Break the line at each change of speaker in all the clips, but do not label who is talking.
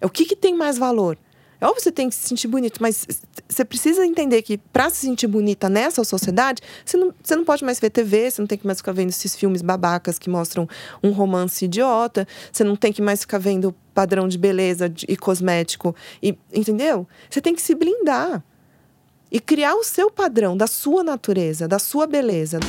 É o que, que tem mais valor? É óbvio que você tem que se sentir bonito, mas você precisa entender que para se sentir bonita nessa sociedade, você não, você não pode mais ver TV, você não tem que mais ficar vendo esses filmes babacas que mostram um romance idiota, você não tem que mais ficar vendo padrão de beleza e cosmético, e, entendeu? Você tem que se blindar e criar o seu padrão da sua natureza, da sua beleza.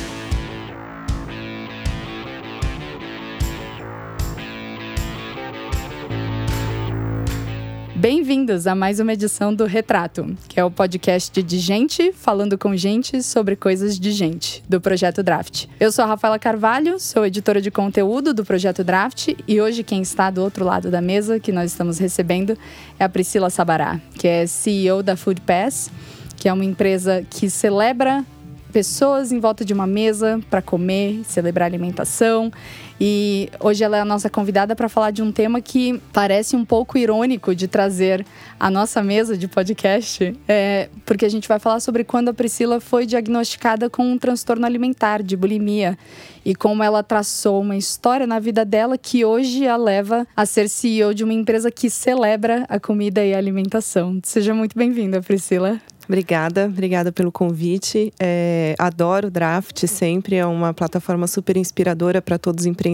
Bem-vindos a mais uma edição do Retrato, que é o podcast de gente falando com gente sobre coisas de gente, do Projeto Draft. Eu sou a Rafaela Carvalho, sou editora de conteúdo do Projeto Draft e hoje quem está do outro lado da mesa, que nós estamos recebendo, é a Priscila Sabará, que é CEO da Food Pass, que é uma empresa que celebra pessoas em volta de uma mesa para comer, celebrar alimentação. E hoje ela é a nossa convidada para falar de um tema que parece um pouco irônico de trazer à nossa mesa de podcast, é, porque a gente vai falar sobre quando a Priscila foi diagnosticada com um transtorno alimentar de bulimia e como ela traçou uma história na vida dela que hoje a leva a ser CEO de uma empresa que celebra a comida e a alimentação. Seja muito bem-vinda, Priscila.
Obrigada, obrigada pelo convite. É, adoro o Draft, sempre é uma plataforma super inspiradora para todos os empreendedores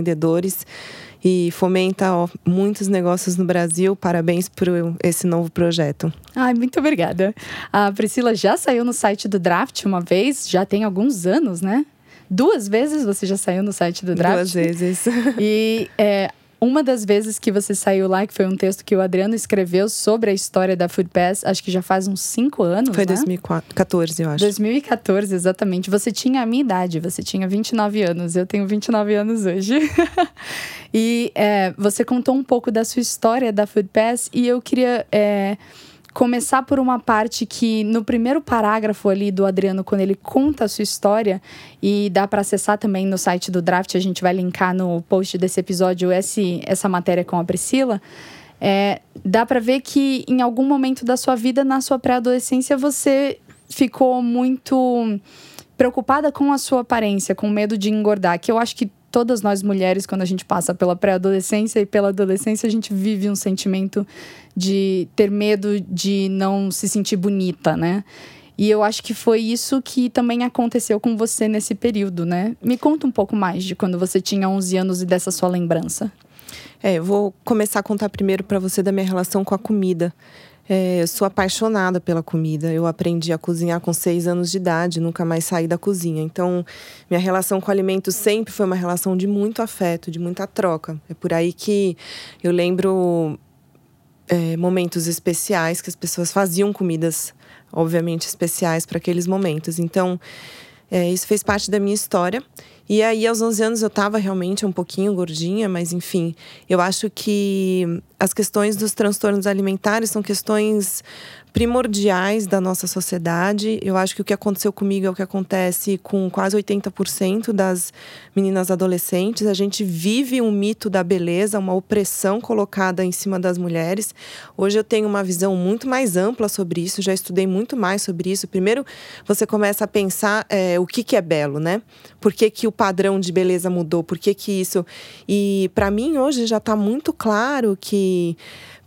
e fomenta ó, muitos negócios no Brasil. Parabéns por esse novo projeto.
Ai, muito obrigada. A Priscila já saiu no site do Draft uma vez, já tem alguns anos, né? Duas vezes você já saiu no site do Draft.
Duas vezes.
E é, uma das vezes que você saiu lá, que foi um texto que o Adriano escreveu sobre a história da Food Pass, acho que já faz uns cinco anos.
Foi
né?
2014, eu acho.
2014, exatamente. Você tinha a minha idade, você tinha 29 anos, eu tenho 29 anos hoje. e é, você contou um pouco da sua história da Food Pass e eu queria. É, começar por uma parte que no primeiro parágrafo ali do Adriano, quando ele conta a sua história, e dá para acessar também no site do Draft, a gente vai linkar no post desse episódio esse, essa matéria com a Priscila. É, dá para ver que em algum momento da sua vida, na sua pré-adolescência, você ficou muito preocupada com a sua aparência, com medo de engordar, que eu acho que todas nós mulheres, quando a gente passa pela pré-adolescência e pela adolescência, a gente vive um sentimento de ter medo de não se sentir bonita, né? E eu acho que foi isso que também aconteceu com você nesse período, né? Me conta um pouco mais de quando você tinha 11 anos e dessa sua lembrança.
É, eu vou começar a contar primeiro para você da minha relação com a comida. É, eu sou apaixonada pela comida. Eu aprendi a cozinhar com seis anos de idade, nunca mais saí da cozinha. Então, minha relação com o alimento sempre foi uma relação de muito afeto, de muita troca. É por aí que eu lembro é, momentos especiais que as pessoas faziam comidas, obviamente, especiais para aqueles momentos. Então, é, isso fez parte da minha história. E aí, aos 11 anos, eu estava realmente um pouquinho gordinha, mas enfim, eu acho que as questões dos transtornos alimentares são questões primordiais da nossa sociedade. Eu acho que o que aconteceu comigo é o que acontece com quase 80% das meninas adolescentes. A gente vive um mito da beleza, uma opressão colocada em cima das mulheres. Hoje eu tenho uma visão muito mais ampla sobre isso, já estudei muito mais sobre isso. Primeiro, você começa a pensar é, o que, que é belo, né? Por que, que o padrão de beleza mudou? Por que, que isso. E para mim, hoje já está muito claro que.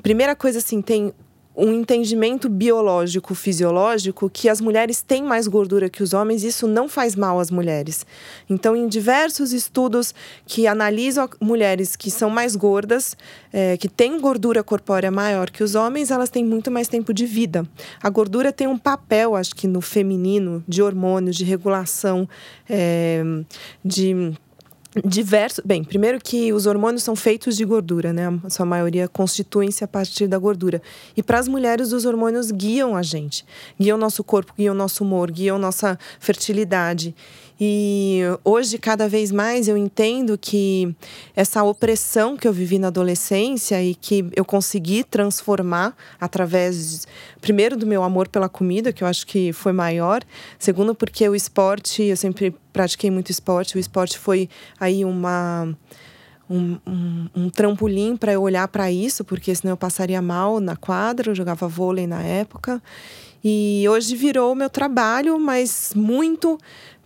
Primeira coisa, assim, tem um entendimento biológico, fisiológico, que as mulheres têm mais gordura que os homens, e isso não faz mal às mulheres. Então, em diversos estudos que analisam mulheres que são mais gordas, é, que têm gordura corpórea maior que os homens, elas têm muito mais tempo de vida. A gordura tem um papel, acho que no feminino, de hormônios, de regulação, é, de diversos. Bem, primeiro que os hormônios são feitos de gordura, né? A sua maioria constituem-se a partir da gordura. E para as mulheres, os hormônios guiam a gente, guiam nosso corpo, guiam nosso humor, guiam nossa fertilidade. E hoje, cada vez mais, eu entendo que essa opressão que eu vivi na adolescência e que eu consegui transformar através, primeiro, do meu amor pela comida, que eu acho que foi maior, segundo, porque o esporte, eu sempre pratiquei muito esporte, o esporte foi aí uma. Um, um, um, trampolim para eu olhar para isso, porque senão eu passaria mal na quadra. Eu jogava vôlei na época. E hoje virou meu trabalho, mas muito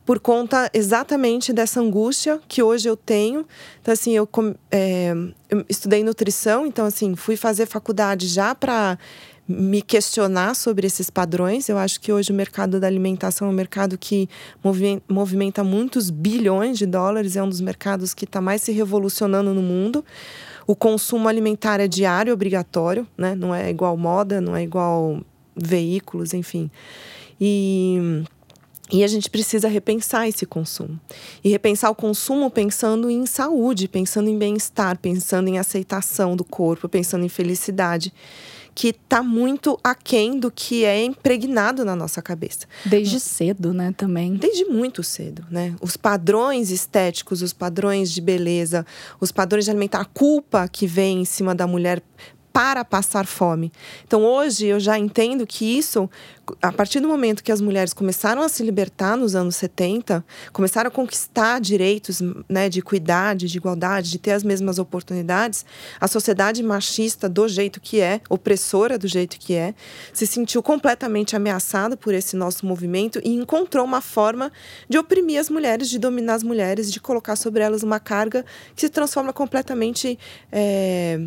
por conta exatamente dessa angústia que hoje eu tenho. Então, assim, eu, é, eu estudei nutrição, então, assim, fui fazer faculdade já para me questionar sobre esses padrões. Eu acho que hoje o mercado da alimentação é um mercado que movimenta muitos bilhões de dólares, é um dos mercados que está mais se revolucionando no mundo. O consumo alimentar é diário, obrigatório, né? Não é igual moda, não é igual veículos, enfim. E e a gente precisa repensar esse consumo. E repensar o consumo pensando em saúde, pensando em bem-estar, pensando em aceitação do corpo, pensando em felicidade, que está muito aquém do que é impregnado na nossa cabeça.
Desde cedo, né, também.
Desde muito cedo, né? Os padrões estéticos, os padrões de beleza, os padrões de alimentar, a culpa que vem em cima da mulher para passar fome. Então hoje eu já entendo que isso, a partir do momento que as mulheres começaram a se libertar nos anos 70, começaram a conquistar direitos né, de equidade, de igualdade, de ter as mesmas oportunidades, a sociedade machista do jeito que é, opressora do jeito que é, se sentiu completamente ameaçada por esse nosso movimento e encontrou uma forma de oprimir as mulheres, de dominar as mulheres, de colocar sobre elas uma carga que se transforma completamente. É,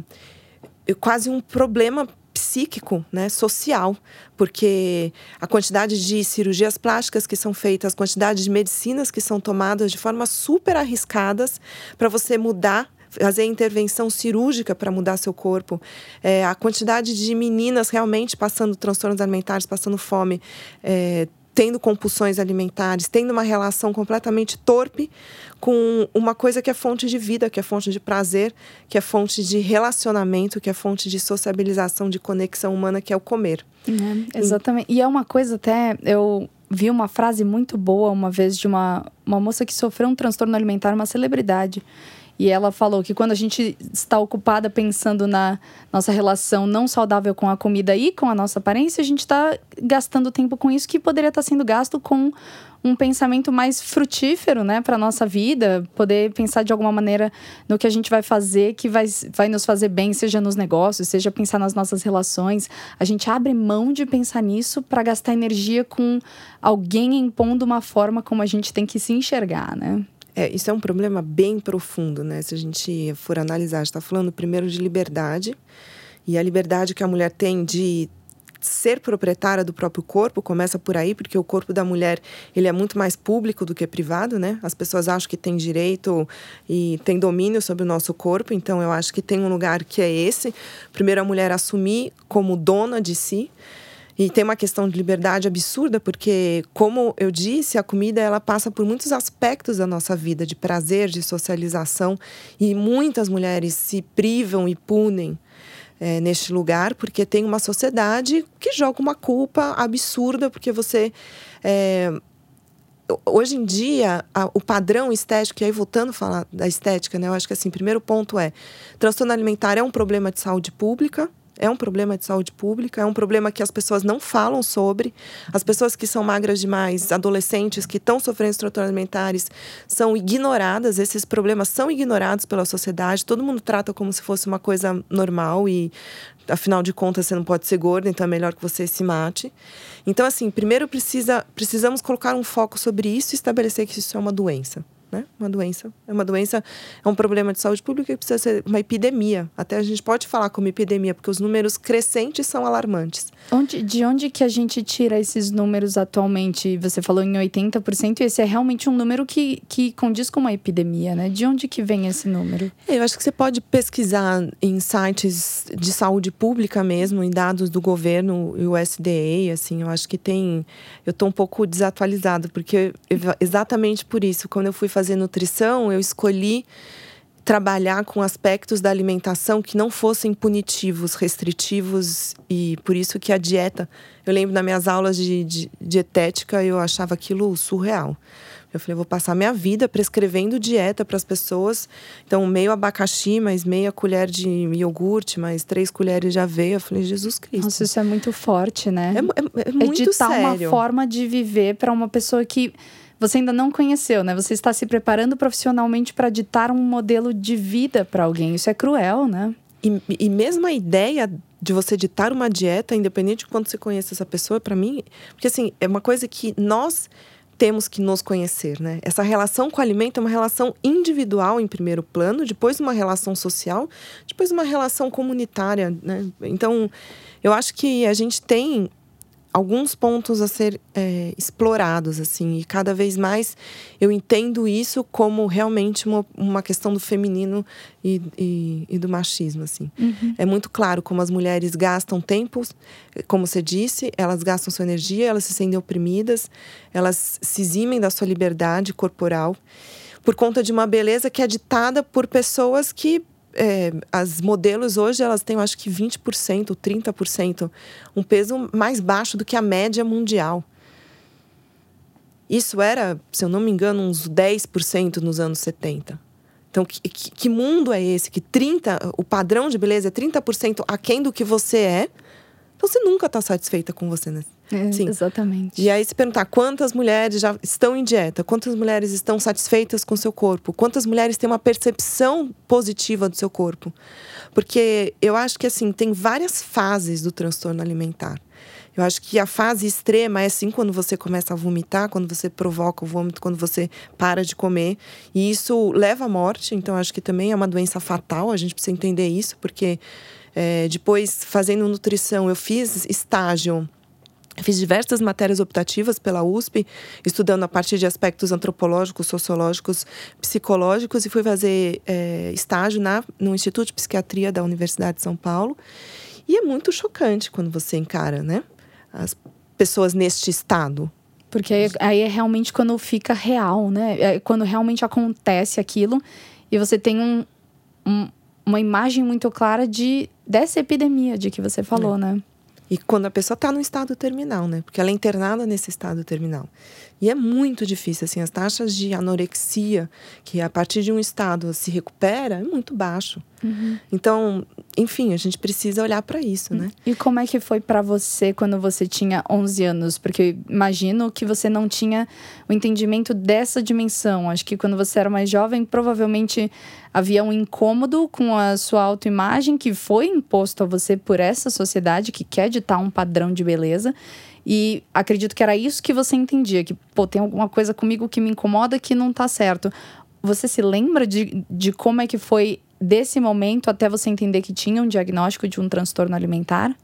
quase um problema psíquico, né, social, porque a quantidade de cirurgias plásticas que são feitas, a quantidade de medicinas que são tomadas de forma super arriscadas para você mudar fazer intervenção cirúrgica para mudar seu corpo, é, a quantidade de meninas realmente passando transtornos alimentares, passando fome, é, tendo compulsões alimentares, tendo uma relação completamente torpe com uma coisa que é fonte de vida, que é fonte de prazer, que é fonte de relacionamento, que é fonte de sociabilização, de conexão humana, que é o comer.
É, exatamente. E é uma coisa até eu vi uma frase muito boa uma vez de uma, uma moça que sofreu um transtorno alimentar, uma celebridade. E ela falou que quando a gente está ocupada pensando na nossa relação não saudável com a comida e com a nossa aparência, a gente está gastando tempo com isso que poderia estar sendo gasto com um pensamento mais frutífero, né, para nossa vida, poder pensar de alguma maneira no que a gente vai fazer que vai, vai nos fazer bem, seja nos negócios, seja pensar nas nossas relações. A gente abre mão de pensar nisso para gastar energia com alguém impondo uma forma como a gente tem que se enxergar, né?
É, isso é um problema bem profundo, né? Se a gente for analisar, está falando primeiro de liberdade, e a liberdade que a mulher tem de ser proprietária do próprio corpo começa por aí, porque o corpo da mulher ele é muito mais público do que privado, né? As pessoas acham que tem direito e tem domínio sobre o nosso corpo, então eu acho que tem um lugar que é esse. Primeiro a mulher assumir como dona de si. E tem uma questão de liberdade absurda, porque, como eu disse, a comida ela passa por muitos aspectos da nossa vida, de prazer, de socialização, e muitas mulheres se privam e punem é, neste lugar, porque tem uma sociedade que joga uma culpa absurda, porque você. É, hoje em dia, a, o padrão estético, e aí voltando a falar da estética, né, eu acho que assim, primeiro ponto é: transtorno alimentar é um problema de saúde pública é um problema de saúde pública, é um problema que as pessoas não falam sobre. As pessoas que são magras demais, adolescentes que estão sofrendo transtornos alimentares, são ignoradas. Esses problemas são ignorados pela sociedade. Todo mundo trata como se fosse uma coisa normal e, afinal de contas, você não pode ser gorda, então é melhor que você se mate. Então, assim, primeiro precisa, precisamos colocar um foco sobre isso e estabelecer que isso é uma doença né? Uma doença. É uma doença, é um problema de saúde pública que precisa ser uma epidemia. Até a gente pode falar como epidemia, porque os números crescentes são alarmantes.
Onde, de onde que a gente tira esses números atualmente? Você falou em 80%, e esse é realmente um número que, que condiz com uma epidemia, né? De onde que vem esse número?
É, eu acho que você pode pesquisar em sites de saúde pública mesmo, em dados do governo e o SDA, assim, eu acho que tem... Eu estou um pouco desatualizado, porque exatamente por isso, quando eu fui fazer fazer nutrição, eu escolhi trabalhar com aspectos da alimentação que não fossem punitivos, restritivos e por isso que a dieta, eu lembro nas minhas aulas de, de dietética, eu achava aquilo surreal. Eu falei, vou passar minha vida prescrevendo dieta para as pessoas. Então, meio abacaxi, mais meia colher de iogurte, mais três colheres de aveia. Eu falei, Jesus Cristo.
Nossa, isso é muito forte, né?
É, é, é muito é
sério. uma forma de viver para uma pessoa que você ainda não conheceu, né? Você está se preparando profissionalmente para ditar um modelo de vida para alguém. Isso é cruel, né?
E, e mesmo a ideia de você ditar uma dieta, independente de quanto você conheça essa pessoa, para mim, porque assim, é uma coisa que nós temos que nos conhecer, né? Essa relação com o alimento é uma relação individual em primeiro plano, depois uma relação social, depois uma relação comunitária, né? Então, eu acho que a gente tem alguns pontos a ser é, explorados, assim, e cada vez mais eu entendo isso como realmente uma, uma questão do feminino e, e, e do machismo, assim. Uhum. É muito claro como as mulheres gastam tempo, como você disse, elas gastam sua energia, elas se sentem oprimidas, elas se eximem da sua liberdade corporal por conta de uma beleza que é ditada por pessoas que é, as modelos hoje elas têm, acho que 20%, 30%, um peso mais baixo do que a média mundial. Isso era, se eu não me engano, uns 10% nos anos 70. Então, que, que, que, mundo é esse? Que 30, o padrão de beleza é 30% aquém do que você é. Então, você nunca está satisfeita com você, né?
É, Sim. Exatamente.
E aí se perguntar quantas mulheres já estão em dieta, quantas mulheres estão satisfeitas com seu corpo, quantas mulheres têm uma percepção positiva do seu corpo. Porque eu acho que assim, tem várias fases do transtorno alimentar. Eu acho que a fase extrema é assim quando você começa a vomitar, quando você provoca o vômito, quando você para de comer. E isso leva à morte. Então, acho que também é uma doença fatal. A gente precisa entender isso, porque é, depois, fazendo nutrição, eu fiz estágio Fiz diversas matérias optativas pela USP, estudando a partir de aspectos antropológicos, sociológicos, psicológicos, e fui fazer é, estágio na, no Instituto de Psiquiatria da Universidade de São Paulo. E é muito chocante quando você encara, né? As pessoas neste estado.
Porque aí, aí é realmente quando fica real, né? É quando realmente acontece aquilo e você tem um, um, uma imagem muito clara de dessa epidemia de que você falou, é. né?
E quando a pessoa está no estado terminal, né? Porque ela é internada nesse estado terminal. E é muito difícil, assim, as taxas de anorexia, que a partir de um estado se recupera, é muito baixo. Uhum. Então, enfim, a gente precisa olhar para isso, né?
E como é que foi para você quando você tinha 11 anos? Porque imagino que você não tinha o entendimento dessa dimensão. Acho que quando você era mais jovem, provavelmente havia um incômodo com a sua autoimagem que foi imposto a você por essa sociedade que quer ditar um padrão de beleza. E acredito que era isso que você entendia, que, pô, tem alguma coisa comigo que me incomoda que não tá certo. Você se lembra de, de como é que foi desse momento até você entender que tinha um diagnóstico de um transtorno alimentar?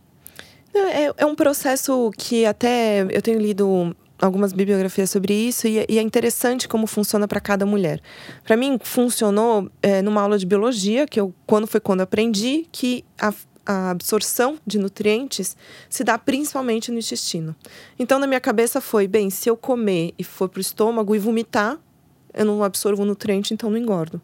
É, é um processo que até eu tenho lido algumas bibliografias sobre isso e, e é interessante como funciona para cada mulher. Para mim funcionou é, numa aula de biologia que eu quando foi quando aprendi que a, a absorção de nutrientes se dá principalmente no intestino. Então na minha cabeça foi bem se eu comer e for para o estômago e vomitar eu não absorvo nutriente então não engordo.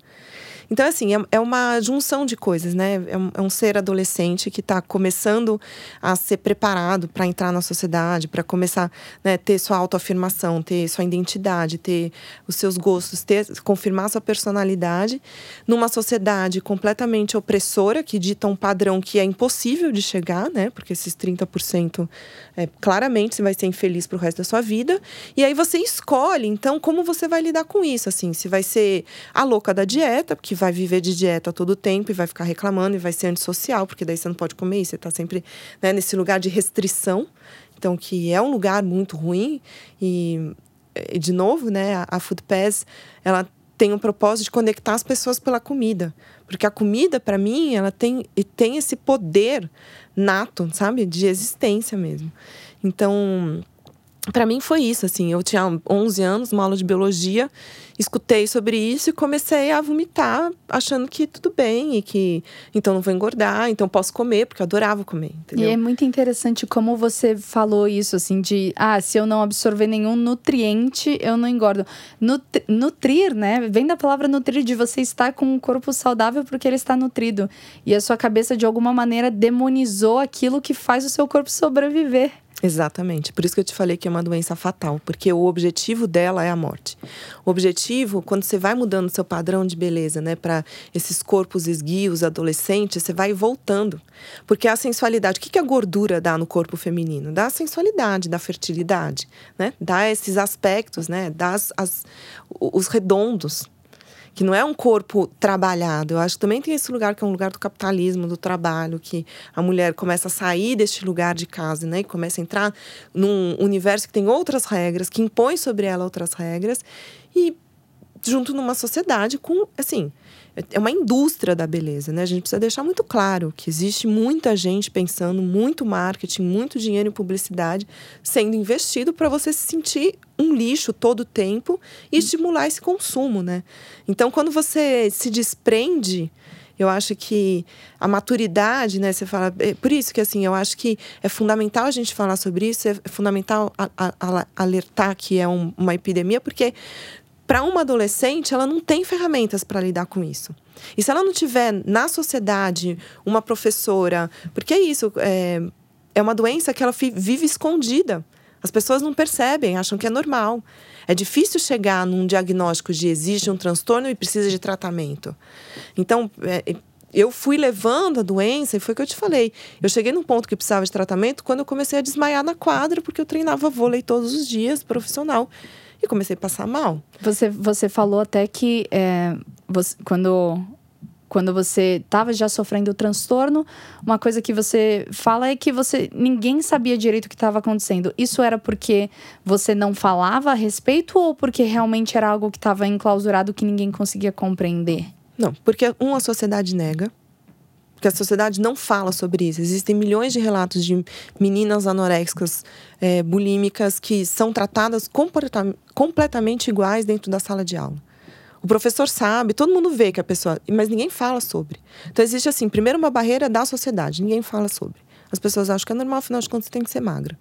Então, assim, é, é uma junção de coisas, né? É um, é um ser adolescente que está começando a ser preparado para entrar na sociedade, para começar né, ter sua autoafirmação, ter sua identidade, ter os seus gostos, ter, confirmar sua personalidade numa sociedade completamente opressora, que dita um padrão que é impossível de chegar, né? Porque esses 30% é, claramente você vai ser infeliz pro resto da sua vida. E aí você escolhe, então, como você vai lidar com isso, assim. Se vai ser a louca da dieta, porque vai viver de dieta todo tempo e vai ficar reclamando e vai ser antissocial, porque daí você não pode comer, você está sempre né, nesse lugar de restrição. Então, que é um lugar muito ruim. E, de novo, né, a, Food Pass, ela tem um propósito de conectar as pessoas pela comida. Porque a comida, para mim, ela tem, tem esse poder nato, sabe? De existência mesmo. Então, para mim foi isso, assim. Eu tinha 11 anos, uma aula de biologia, escutei sobre isso e comecei a vomitar, achando que tudo bem e que então não vou engordar, então posso comer, porque eu adorava comer, entendeu?
E é muito interessante como você falou isso, assim, de ah, se eu não absorver nenhum nutriente, eu não engordo. Nutri nutrir, né? Vem da palavra nutrir, de você estar com um corpo saudável porque ele está nutrido. E a sua cabeça, de alguma maneira, demonizou aquilo que faz o seu corpo sobreviver.
Exatamente. Por isso que eu te falei que é uma doença fatal, porque o objetivo dela é a morte. O objetivo, quando você vai mudando seu padrão de beleza, né, para esses corpos esguios, adolescentes, você vai voltando. Porque a sensualidade, o que, que a gordura dá no corpo feminino? Dá a sensualidade, dá a fertilidade, né? Dá esses aspectos, né? Dá as, as, os redondos que não é um corpo trabalhado. Eu acho que também tem esse lugar que é um lugar do capitalismo, do trabalho, que a mulher começa a sair deste lugar de casa, né? E começa a entrar num universo que tem outras regras, que impõe sobre ela outras regras e junto numa sociedade com, assim, é uma indústria da beleza, né? A gente precisa deixar muito claro que existe muita gente pensando, muito marketing, muito dinheiro em publicidade sendo investido para você se sentir um lixo todo o tempo e estimular esse consumo, né? Então, quando você se desprende eu acho que a maturidade, né? Você fala. É por isso que, assim, eu acho que é fundamental a gente falar sobre isso, é fundamental a, a, a alertar que é um, uma epidemia, porque para uma adolescente, ela não tem ferramentas para lidar com isso. E se ela não tiver na sociedade uma professora, porque é isso, é, é uma doença que ela vive escondida. As pessoas não percebem, acham que é normal. É difícil chegar num diagnóstico de existe um transtorno e precisa de tratamento. Então, é, eu fui levando a doença, e foi o que eu te falei. Eu cheguei num ponto que precisava de tratamento quando eu comecei a desmaiar na quadra, porque eu treinava vôlei todos os dias, profissional e comecei a passar mal.
Você, você falou até que é, você, quando quando você estava já sofrendo o transtorno, uma coisa que você fala é que você ninguém sabia direito o que estava acontecendo. Isso era porque você não falava a respeito ou porque realmente era algo que estava enclausurado que ninguém conseguia compreender?
Não, porque uma sociedade nega, porque a sociedade não fala sobre isso. Existem milhões de relatos de meninas anoréxicas, é, bulímicas, que são tratadas completamente iguais dentro da sala de aula. O professor sabe, todo mundo vê que a pessoa. Mas ninguém fala sobre. Então, existe, assim, primeiro uma barreira da sociedade, ninguém fala sobre. As pessoas acham que é normal, afinal de contas, tem que ser magra.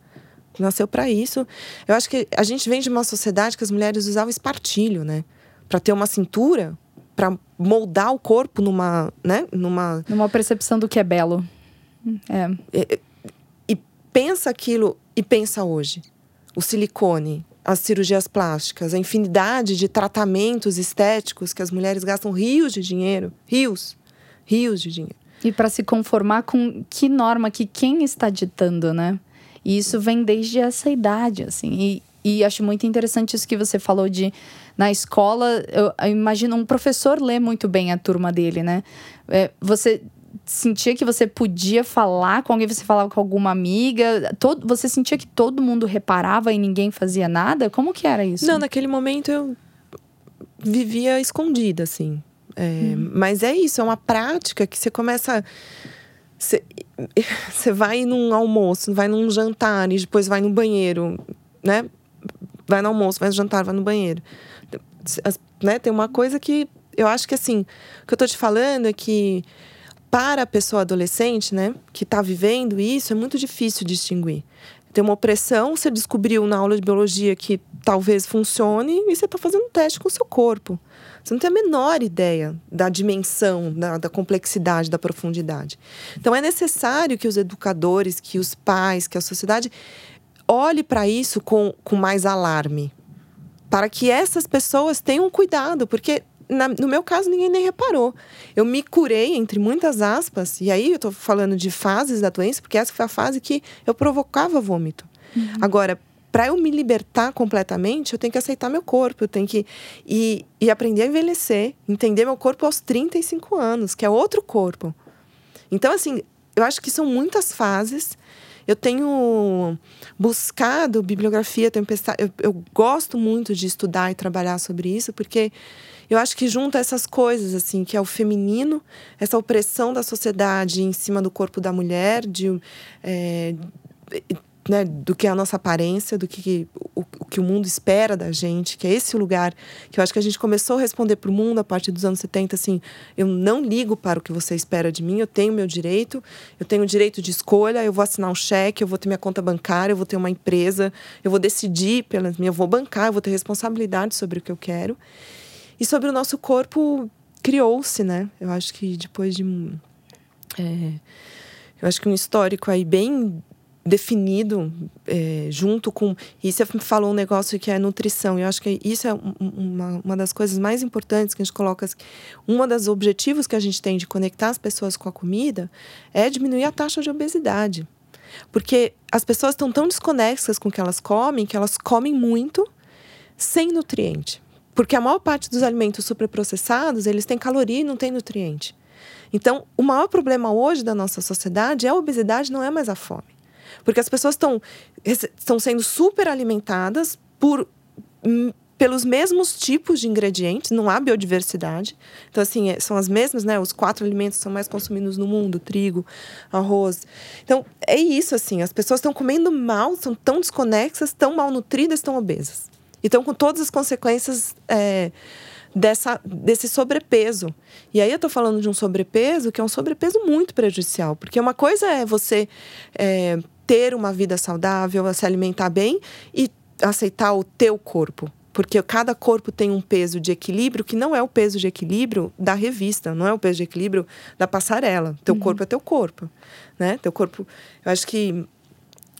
Nasceu para isso. Eu acho que a gente vem de uma sociedade que as mulheres usavam espartilho, né? Para ter uma cintura, para moldar o corpo numa, né, numa
numa percepção do que é belo. É.
E, e pensa aquilo e pensa hoje. O silicone, as cirurgias plásticas, a infinidade de tratamentos estéticos que as mulheres gastam rios de dinheiro, rios, rios de dinheiro.
E para se conformar com que norma que quem está ditando, né? E isso vem desde essa idade, assim. E, e acho muito interessante isso que você falou de na escola, eu, eu imagino um professor lê muito bem a turma dele, né? É, você sentia que você podia falar com alguém, você falava com alguma amiga, todo, você sentia que todo mundo reparava e ninguém fazia nada? Como que era isso?
Não, naquele momento eu vivia escondida, assim. É, hum. Mas é isso, é uma prática que você começa. Você, você vai num almoço, vai num jantar e depois vai no banheiro, né? Vai no almoço, vai no jantar, vai no banheiro né, tem uma coisa que eu acho que assim, o que eu tô te falando é que para a pessoa adolescente, né, que está vivendo isso, é muito difícil distinguir. Tem uma opressão, você descobriu na aula de biologia que talvez funcione e você está fazendo um teste com o seu corpo. Você não tem a menor ideia da dimensão, da, da complexidade, da profundidade. Então é necessário que os educadores, que os pais, que a sociedade olhe para isso com, com mais alarme, para que essas pessoas tenham cuidado, porque na, no meu caso ninguém nem reparou. Eu me curei, entre muitas aspas, e aí eu estou falando de fases da doença, porque essa foi a fase que eu provocava vômito. Uhum. Agora, para eu me libertar completamente, eu tenho que aceitar meu corpo, eu tenho que e, e aprender a envelhecer, entender meu corpo aos 35 anos, que é outro corpo. Então, assim, eu acho que são muitas fases eu tenho buscado bibliografia, tenho pensado, eu, eu gosto muito de estudar e trabalhar sobre isso, porque eu acho que junta essas coisas, assim, que é o feminino, essa opressão da sociedade em cima do corpo da mulher, de, é, né, do que é a nossa aparência, do que o, o, que o mundo espera da gente, que é esse lugar que eu acho que a gente começou a responder para o mundo a partir dos anos 70, assim, eu não ligo para o que você espera de mim, eu tenho meu direito, eu tenho o direito de escolha, eu vou assinar um cheque, eu vou ter minha conta bancária, eu vou ter uma empresa, eu vou decidir pelas minhas, eu vou bancar, eu vou ter responsabilidade sobre o que eu quero. E sobre o nosso corpo criou-se, né? Eu acho que depois de é, eu acho que um histórico aí bem definido é, junto com. E você falou um negócio que é nutrição. Eu acho que isso é uma, uma das coisas mais importantes que a gente coloca. Um dos objetivos que a gente tem de conectar as pessoas com a comida é diminuir a taxa de obesidade. Porque as pessoas estão tão desconexas com o que elas comem que elas comem muito sem nutriente. porque a maior parte dos alimentos superprocessados, eles têm caloria e não têm nutriente. Então, o maior problema hoje da nossa sociedade é a obesidade, não é mais a fome. Porque as pessoas estão, sendo super alimentadas por hum, pelos mesmos tipos de ingredientes, não há biodiversidade. Então, assim, é, são as mesmas, né? Os quatro alimentos são mais consumidos no mundo: trigo, arroz. Então, é isso, assim. As pessoas estão comendo mal, são tão desconexas, tão malnutridas, tão obesas. Então, com todas as consequências é, dessa, desse sobrepeso. E aí eu estou falando de um sobrepeso que é um sobrepeso muito prejudicial, porque uma coisa é você é, ter uma vida saudável, se alimentar bem e aceitar o teu corpo. Porque cada corpo tem um peso de equilíbrio que não é o peso de equilíbrio da revista, não é o peso de equilíbrio da passarela. Teu uhum. corpo é teu corpo, né? Teu corpo, eu acho que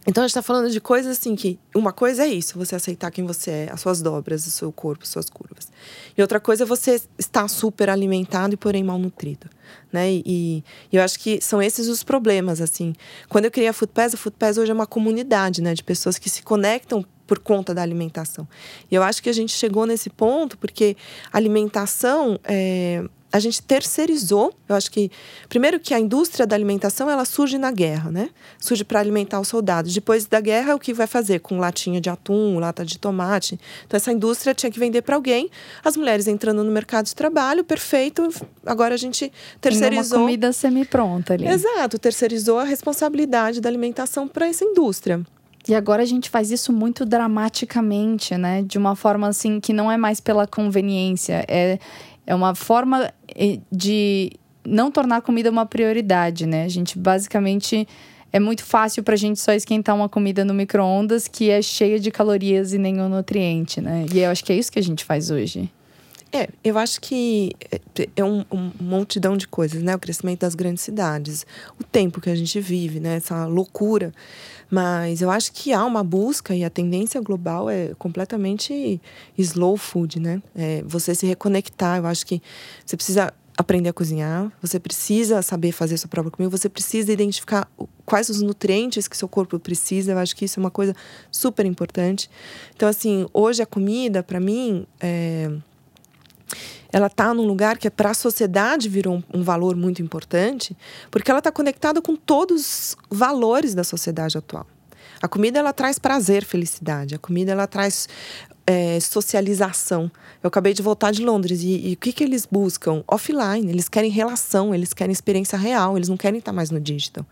então a gente está falando de coisas assim que uma coisa é isso, você aceitar quem você é, as suas dobras, o seu corpo, suas curvas. E outra coisa é você estar super alimentado e porém malnutrido, né? E, e eu acho que são esses os problemas assim. Quando eu criei a Foodpass, a Foodpass hoje é uma comunidade, né, de pessoas que se conectam por conta da alimentação. E eu acho que a gente chegou nesse ponto porque alimentação é, a gente terceirizou. Eu acho que primeiro que a indústria da alimentação ela surge na guerra, né? Surge para alimentar os soldados. Depois da guerra, o que vai fazer com latinha de atum, lata de tomate? Então essa indústria tinha que vender para alguém. As mulheres entrando no mercado de trabalho, perfeito. Agora a gente terceirizou.
Tem uma comida semi-pronta ali.
Exato, terceirizou a responsabilidade da alimentação para essa indústria.
E agora a gente faz isso muito dramaticamente, né? De uma forma assim que não é mais pela conveniência, é é uma forma eh, de não tornar a comida uma prioridade, né? A gente basicamente é muito fácil para a gente só esquentar uma comida no micro-ondas que é cheia de calorias e nenhum nutriente, né? E eu acho que é isso que a gente faz hoje.
É, eu acho que é, é um, um multidão de coisas, né? O crescimento das grandes cidades, o tempo que a gente vive, né? Essa loucura. Mas eu acho que há uma busca e a tendência global é completamente slow food, né? É você se reconectar. Eu acho que você precisa aprender a cozinhar, você precisa saber fazer sua própria comida, você precisa identificar quais os nutrientes que seu corpo precisa. Eu acho que isso é uma coisa super importante. Então, assim, hoje a comida, para mim, é ela está num lugar que é para a sociedade virou um, um, valor muito importante, porque ela está conectada com todos os valores da sociedade atual. A comida ela traz prazer, felicidade. A comida ela traz é, socialização. Eu acabei de voltar de Londres e, e, o que, que eles buscam? Offline. Eles querem relação, eles querem experiência real, eles não querem estar mais no digital.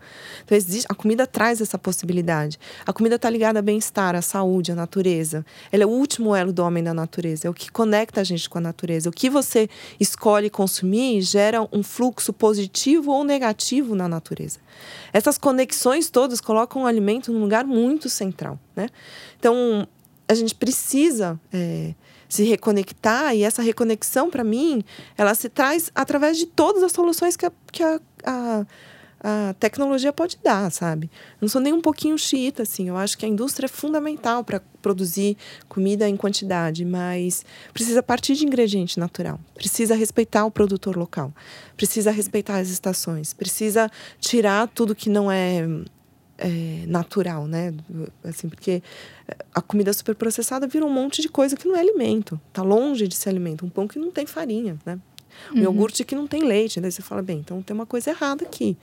Então, existe, a comida traz essa possibilidade. A comida está ligada ao bem-estar, à saúde, à natureza. Ela é o último elo do homem da natureza, é o que conecta a gente com a natureza. O que você escolhe consumir gera um fluxo positivo ou negativo na natureza. Essas conexões todas colocam o alimento num lugar muito central. Né? Então, a gente precisa é, se reconectar e essa reconexão, para mim, ela se traz através de todas as soluções que a, que a, a, a tecnologia pode dar, sabe? Eu não sou nem um pouquinho xiita, assim. Eu acho que a indústria é fundamental para produzir comida em quantidade, mas precisa partir de ingrediente natural. Precisa respeitar o produtor local. Precisa respeitar as estações. Precisa tirar tudo que não é é, natural, né? Assim, porque a comida super processada vira um monte de coisa que não é alimento. Tá longe de ser alimento. Um pão que não tem farinha, né? Um uhum. iogurte que não tem leite. Daí você fala, bem, então tem uma coisa errada aqui.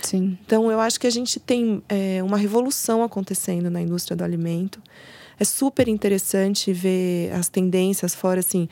Sim.
Então eu acho que a gente tem é, uma revolução acontecendo na indústria do alimento. É super interessante ver as tendências fora, assim,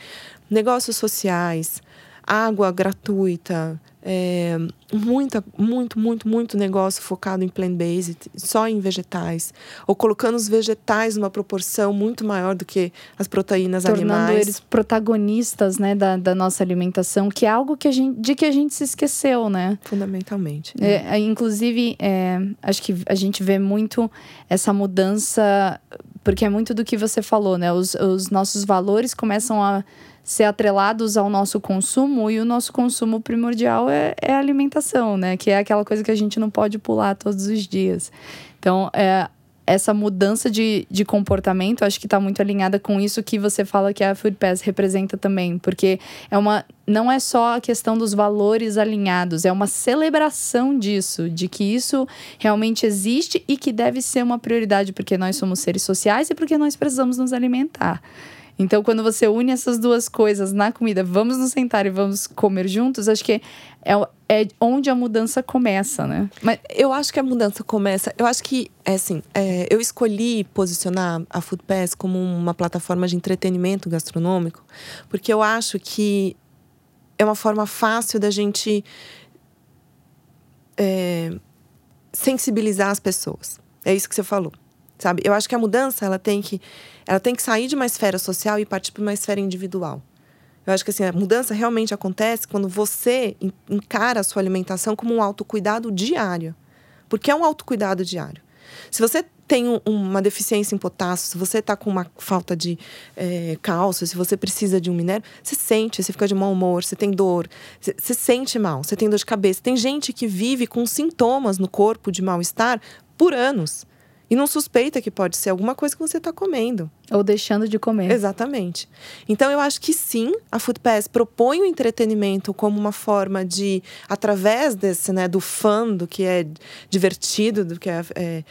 negócios sociais, água gratuita, é, muita, muito, muito, muito negócio focado em plant-based, só em vegetais, ou colocando os vegetais numa proporção muito maior do que as proteínas
Tornando
animais. Tornando
eles protagonistas, né, da, da nossa alimentação, que é algo que a gente, de que a gente se esqueceu, né?
Fundamentalmente.
Né? É, inclusive, é, acho que a gente vê muito essa mudança, porque é muito do que você falou, né? Os, os nossos valores começam a ser atrelados ao nosso consumo e o nosso consumo primordial é, é alimentação, né? Que é aquela coisa que a gente não pode pular todos os dias. Então, é, essa mudança de, de comportamento, acho que está muito alinhada com isso que você fala que a Food Pass representa também, porque é uma não é só a questão dos valores alinhados, é uma celebração disso, de que isso realmente existe e que deve ser uma prioridade porque nós somos seres sociais e porque nós precisamos nos alimentar. Então, quando você une essas duas coisas na comida, vamos nos sentar e vamos comer juntos, acho que é, é onde a mudança começa, né?
Mas eu acho que a mudança começa. Eu acho que, é assim, é, eu escolhi posicionar a Food Pass como uma plataforma de entretenimento gastronômico, porque eu acho que é uma forma fácil da gente é, sensibilizar as pessoas. É isso que você falou sabe? Eu acho que a mudança ela tem que ela tem que sair de uma esfera social e partir para uma esfera individual. Eu acho que assim, a mudança realmente acontece quando você encara a sua alimentação como um autocuidado diário. Porque é um autocuidado diário. Se você tem um, uma deficiência em potássio, se você está com uma falta de é, cálcio, se você precisa de um minério, você sente, você fica de mau humor, você tem dor, você, você sente mal, você tem dor de cabeça. Tem gente que vive com sintomas no corpo de mal-estar por anos. E não suspeita que pode ser alguma coisa que você está comendo.
Ou deixando de comer.
Exatamente. Então, eu acho que sim, a Food Pass propõe o entretenimento como uma forma de, através desse, né, do fã, do que é divertido, do que é, é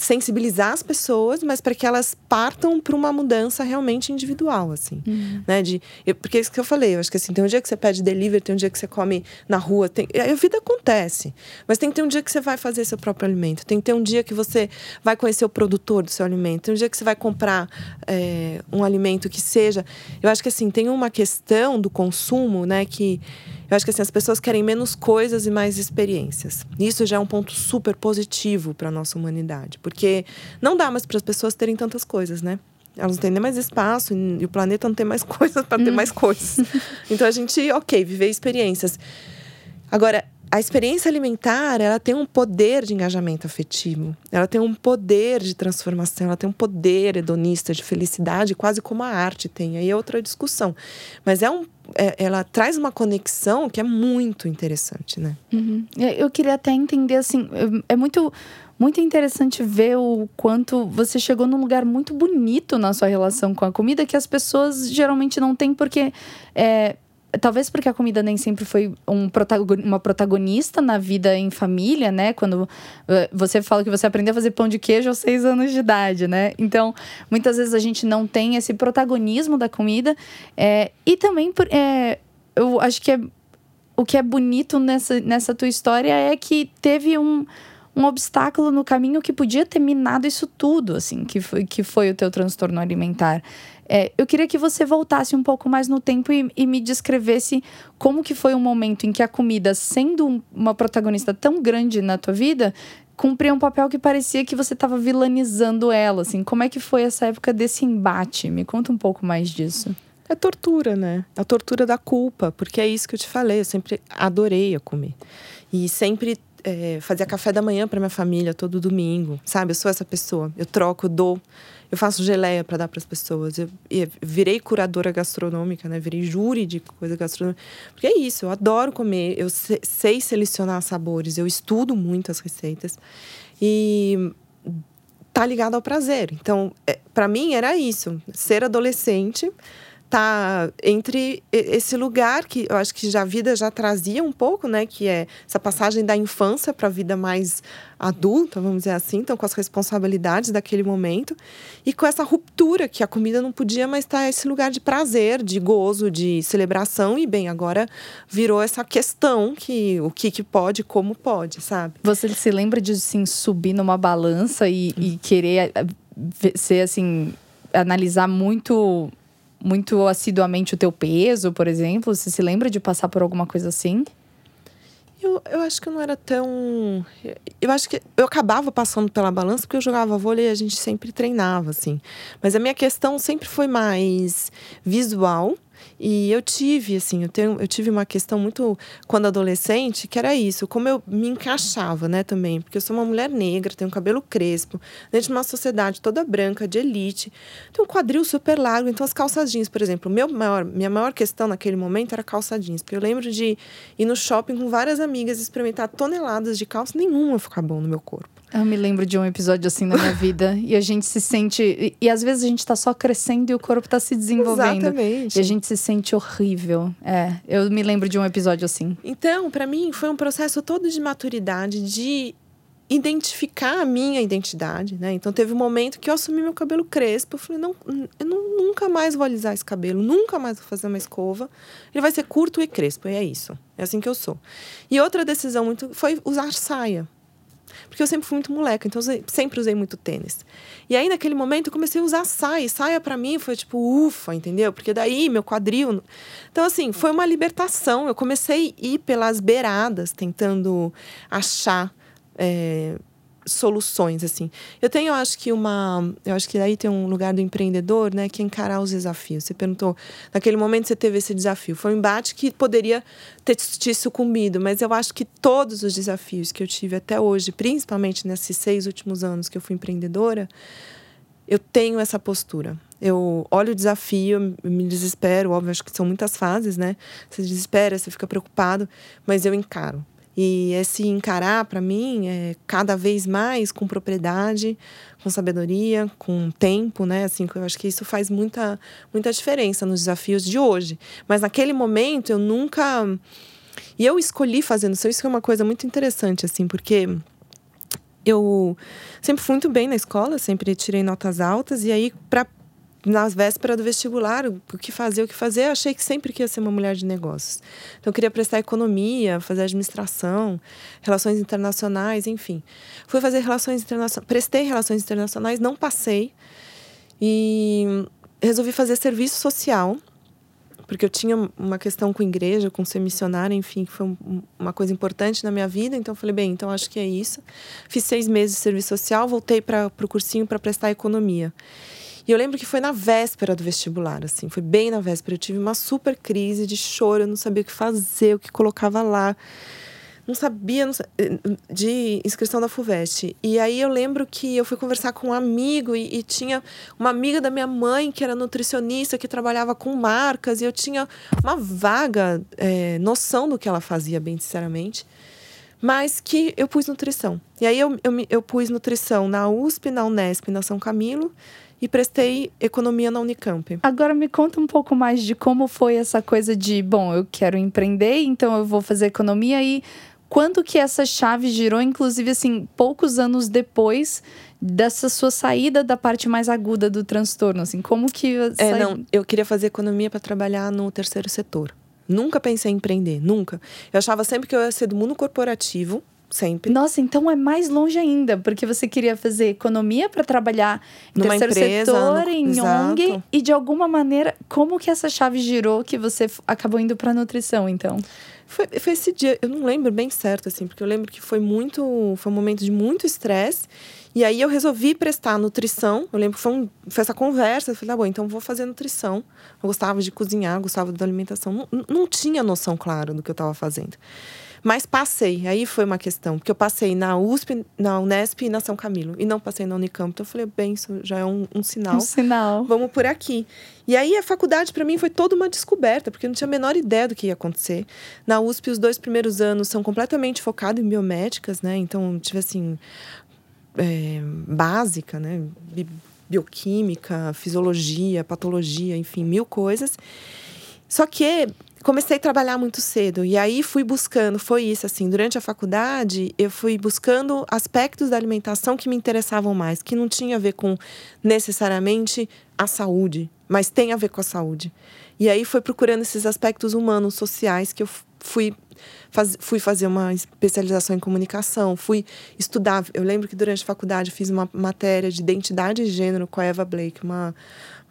sensibilizar as pessoas, mas para que elas partam para uma mudança realmente individual, assim, uhum. né? De, eu, porque é isso que eu falei, eu acho que assim, tem um dia que você pede delivery, tem um dia que você come na rua, tem, a vida acontece, mas tem que ter um dia que você vai fazer seu próprio alimento, tem que ter um dia que você vai conhecer o produtor do seu alimento, tem um dia que você vai comprar é, um alimento que seja, eu acho que assim, tem uma questão do consumo, né, que eu acho que assim, as pessoas querem menos coisas e mais experiências. Isso já é um ponto super positivo para a nossa humanidade, porque não dá mais para as pessoas terem tantas coisas, né? Elas não têm nem mais espaço e o planeta não tem mais coisas para ter hum. mais coisas. Então a gente, ok, viver experiências. Agora, a experiência alimentar, ela tem um poder de engajamento afetivo. Ela tem um poder de transformação, ela tem um poder hedonista de felicidade, quase como a arte tem. Aí é outra discussão. Mas é um é, ela traz uma conexão que é muito interessante, né?
Uhum. É, eu queria até entender assim, é muito muito interessante ver o quanto você chegou num lugar muito bonito na sua relação com a comida que as pessoas geralmente não têm porque é, talvez porque a comida nem sempre foi um uma protagonista na vida em família, né? Quando eh, você fala que você aprendeu a fazer pão de queijo aos seis anos de idade, né? Então, muitas vezes a gente não tem esse protagonismo da comida. É, e também, é, eu acho que é, o que é bonito nessa, nessa tua história é que teve um um obstáculo no caminho que podia ter minado isso tudo, assim, que foi, que foi o teu transtorno alimentar. É, eu queria que você voltasse um pouco mais no tempo e, e, me descrevesse como que foi um momento em que a comida, sendo uma protagonista tão grande na tua vida, cumpria um papel que parecia que você estava vilanizando ela, assim. Como é que foi essa época desse embate? Me conta um pouco mais disso.
É tortura, né? A tortura da culpa, porque é isso que eu te falei. Eu sempre adorei a comer. E sempre é, fazia café da manhã para minha família todo domingo, sabe? Eu sou essa pessoa. Eu troco, dou. Eu faço geleia para dar para as pessoas. Eu, eu, virei curadora gastronômica, né? Virei júri de coisa gastronômica. Porque é isso, eu adoro comer, eu sei selecionar sabores, eu estudo muito as receitas. E tá ligado ao prazer. Então, é, para mim era isso, ser adolescente tá entre esse lugar que eu acho que já a vida já trazia um pouco, né, que é essa passagem da infância para a vida mais adulta, vamos dizer assim, então com as responsabilidades daquele momento e com essa ruptura que a comida não podia mais estar esse lugar de prazer, de gozo, de celebração e bem, agora virou essa questão que o que que pode, como pode, sabe?
Você se lembra de assim subir numa balança e, e querer eh, ser assim analisar muito muito assiduamente o teu peso, por exemplo? Você se lembra de passar por alguma coisa assim?
Eu, eu acho que eu não era tão. Eu acho que eu acabava passando pela balança porque eu jogava vôlei e a gente sempre treinava, assim. Mas a minha questão sempre foi mais visual e eu tive, assim, eu, tenho, eu tive uma questão muito, quando adolescente, que era isso, como eu me encaixava, né, também. Porque eu sou uma mulher negra, tenho cabelo crespo, dentro de uma sociedade toda branca, de elite. Tenho um quadril super largo, então as calças jeans, por exemplo. Meu maior, minha maior questão naquele momento era calça jeans. Porque eu lembro de ir no shopping com várias amigas experimentar toneladas de calça, nenhuma ficar bom no meu corpo.
Eu me lembro de um episódio assim na minha vida e a gente se sente. E, e, às vezes a gente tá só crescendo e o corpo tá se desenvolvendo.
Exatamente.
E a gente se sente horrível. É, eu me lembro de um episódio assim.
Então, para mim, foi um processo todo de maturidade, de identificar a minha identidade, né? Então teve um momento que eu assumi meu cabelo crespo. Eu falei, não, eu não, nunca mais vou alisar esse cabelo, nunca mais vou fazer uma escova. Ele vai ser curto e crespo, e é isso. É assim que eu sou. E outra decisão muito foi usar saia. Porque eu sempre fui muito moleca, então sempre usei muito tênis. E aí, naquele momento, eu comecei a usar saia. Saia para mim foi tipo, ufa, entendeu? Porque daí meu quadril. Então, assim, foi uma libertação. Eu comecei a ir pelas beiradas, tentando achar. É, soluções assim. Eu tenho, acho que uma, eu acho que daí tem um lugar do empreendedor, né, que é encarar os desafios. Você perguntou, naquele momento você teve esse desafio. Foi um embate que poderia ter te sucumbido, mas eu acho que todos os desafios que eu tive até hoje, principalmente nesses seis últimos anos que eu fui empreendedora, eu tenho essa postura. Eu olho o desafio, me desespero, óbvio, acho que são muitas fases, né? Você desespera, você fica preocupado, mas eu encaro. E esse encarar, para mim, é cada vez mais com propriedade, com sabedoria, com tempo, né? Assim, eu acho que isso faz muita, muita diferença nos desafios de hoje. Mas naquele momento eu nunca. E eu escolhi fazendo isso. Isso é uma coisa muito interessante, assim, porque eu sempre fui muito bem na escola, sempre tirei notas altas, e aí, para nas vésperas do vestibular, o que fazer, o que fazer, eu achei que sempre que ia ser uma mulher de negócios. Então, eu queria prestar economia, fazer administração, relações internacionais, enfim. Fui fazer relações internacionais, prestei relações internacionais, não passei. E resolvi fazer serviço social, porque eu tinha uma questão com igreja, com ser missionária, enfim, que foi uma coisa importante na minha vida. Então, eu falei, bem, então acho que é isso. Fiz seis meses de serviço social, voltei para o cursinho para prestar economia. E eu lembro que foi na véspera do vestibular, assim, foi bem na véspera. Eu tive uma super crise de choro, eu não sabia o que fazer, o que colocava lá. Não sabia, não sabia de inscrição da FUVEST. E aí eu lembro que eu fui conversar com um amigo e, e, tinha uma amiga da minha mãe que era nutricionista, que trabalhava com marcas, e eu tinha uma vaga é, noção do que ela fazia, bem sinceramente mas que eu pus nutrição. E aí eu, eu, eu pus nutrição na USP, na Unesp, na São Camilo e prestei economia na Unicamp.
Agora me conta um pouco mais de como foi essa coisa de, bom, eu quero empreender, então eu vou fazer economia e quando que essa chave girou, inclusive assim, poucos anos depois dessa sua saída da parte mais aguda do transtorno, assim, como que
É, não, eu queria fazer economia para trabalhar no terceiro setor. Nunca pensei em empreender, nunca. Eu achava sempre que eu ia ser do mundo corporativo, sempre.
Nossa, então é mais longe ainda, porque você queria fazer economia para trabalhar em Numa terceiro empresa, setor, no... em Exato. ONG, e de alguma maneira, como que essa chave girou que você acabou indo para nutrição, então?
Foi, foi esse dia, eu não lembro bem certo, assim, porque eu lembro que foi muito. Foi um momento de muito estresse. E aí eu resolvi prestar nutrição. Eu lembro que foi, um, foi essa conversa. Eu falei, tá bom, então vou fazer nutrição. Eu gostava de cozinhar, gostava da alimentação. Não, não tinha noção clara do que eu estava fazendo. Mas passei, aí foi uma questão, porque eu passei na USP, na Unesp e na São Camilo, e não passei na Unicamp. Então eu falei, bem, isso já é um, um sinal.
Um sinal.
Vamos por aqui. E aí a faculdade para mim foi toda uma descoberta, porque eu não tinha a menor ideia do que ia acontecer. Na USP, os dois primeiros anos são completamente focados em biomédicas, né? Então, tive assim. É, básica, né? Bioquímica, fisiologia, patologia, enfim, mil coisas. Só que comecei a trabalhar muito cedo e aí fui buscando, foi isso assim, durante a faculdade eu fui buscando aspectos da alimentação que me interessavam mais, que não tinha a ver com necessariamente a saúde, mas tem a ver com a saúde. E aí foi procurando esses aspectos humanos, sociais que eu fui faz, fui fazer uma especialização em comunicação, fui estudar. Eu lembro que durante a faculdade fiz uma matéria de identidade de gênero com a Eva Blake, uma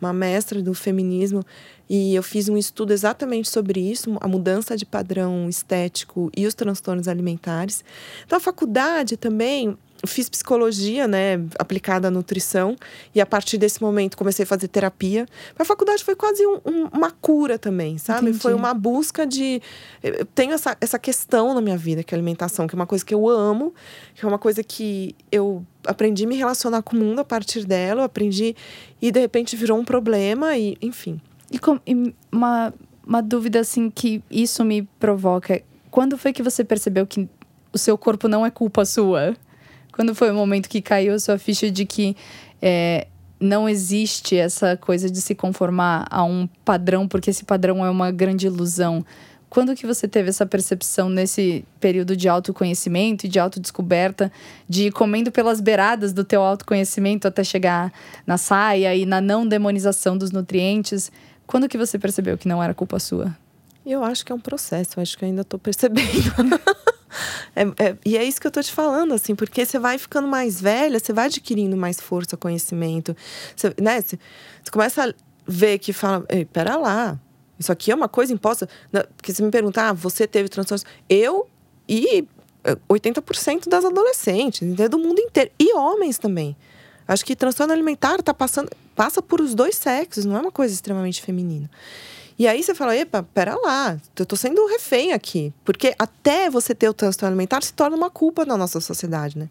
uma mestra do feminismo, e eu fiz um estudo exatamente sobre isso, a mudança de padrão estético e os transtornos alimentares. Então, a faculdade também fiz psicologia, né, aplicada à nutrição, e a partir desse momento comecei a fazer terapia. A faculdade foi quase um, um, uma cura também, sabe? Entendi. Foi uma busca de. Eu tenho essa, essa questão na minha vida, que é a alimentação, que é uma coisa que eu amo, que é uma coisa que eu aprendi a me relacionar com o mundo a partir dela, aprendi e de repente virou um problema, e enfim.
E, com, e uma, uma dúvida assim que isso me provoca. Quando foi que você percebeu que o seu corpo não é culpa sua? Quando foi o momento que caiu a sua ficha de que é, não existe essa coisa de se conformar a um padrão, porque esse padrão é uma grande ilusão? Quando que você teve essa percepção nesse período de autoconhecimento e de autodescoberta, de ir comendo pelas beiradas do teu autoconhecimento até chegar na saia e na não demonização dos nutrientes? Quando que você percebeu que não era culpa sua?
Eu acho que é um processo, eu acho que ainda estou percebendo. é, é, e é isso que eu estou te falando, assim, porque você vai ficando mais velha, você vai adquirindo mais força, conhecimento. Você, né, começa a ver que fala, Ei, pera lá, isso aqui é uma coisa imposta. Porque se me perguntar, ah, você teve transtornos. Eu e 80% eh, das adolescentes, do mundo inteiro. E homens também. Acho que transtorno alimentar tá passando, passa por os dois sexos, não é uma coisa extremamente feminina. E aí você fala, epa, pera lá, eu tô sendo refém aqui. Porque até você ter o transtorno alimentar se torna uma culpa na nossa sociedade, né?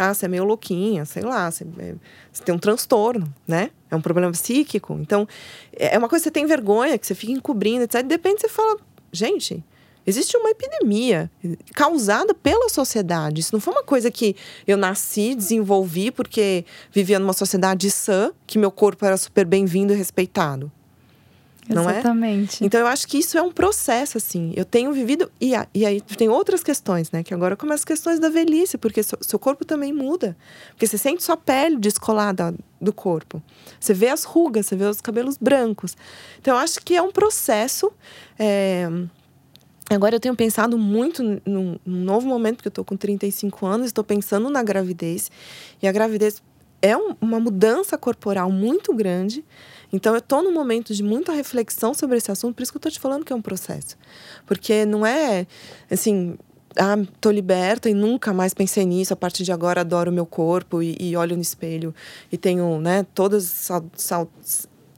Ah, você é meio louquinha, sei lá, você, é, você tem um transtorno, né? É um problema psíquico. Então, é uma coisa que você tem vergonha, que você fica encobrindo, etc. De repente você fala, gente, existe uma epidemia causada pela sociedade. Isso não foi uma coisa que eu nasci, desenvolvi porque vivia numa sociedade sã, que meu corpo era super bem-vindo e respeitado não
é? Exatamente.
Então eu acho que isso é um processo, assim. Eu tenho vivido. E, e aí tem outras questões, né? Que agora começam as questões da velhice, porque seu, seu corpo também muda. Porque você sente sua pele descolada do corpo. Você vê as rugas, você vê os cabelos brancos. Então eu acho que é um processo. É... Agora eu tenho pensado muito num, num novo momento, porque eu estou com 35 anos, estou pensando na gravidez. E a gravidez é um, uma mudança corporal muito grande. Então, eu estou num momento de muita reflexão sobre esse assunto, por isso que eu estou te falando que é um processo. Porque não é, assim, ah, tô liberta e nunca mais pensei nisso. A partir de agora adoro o meu corpo e, e olho no espelho e tenho, né, todas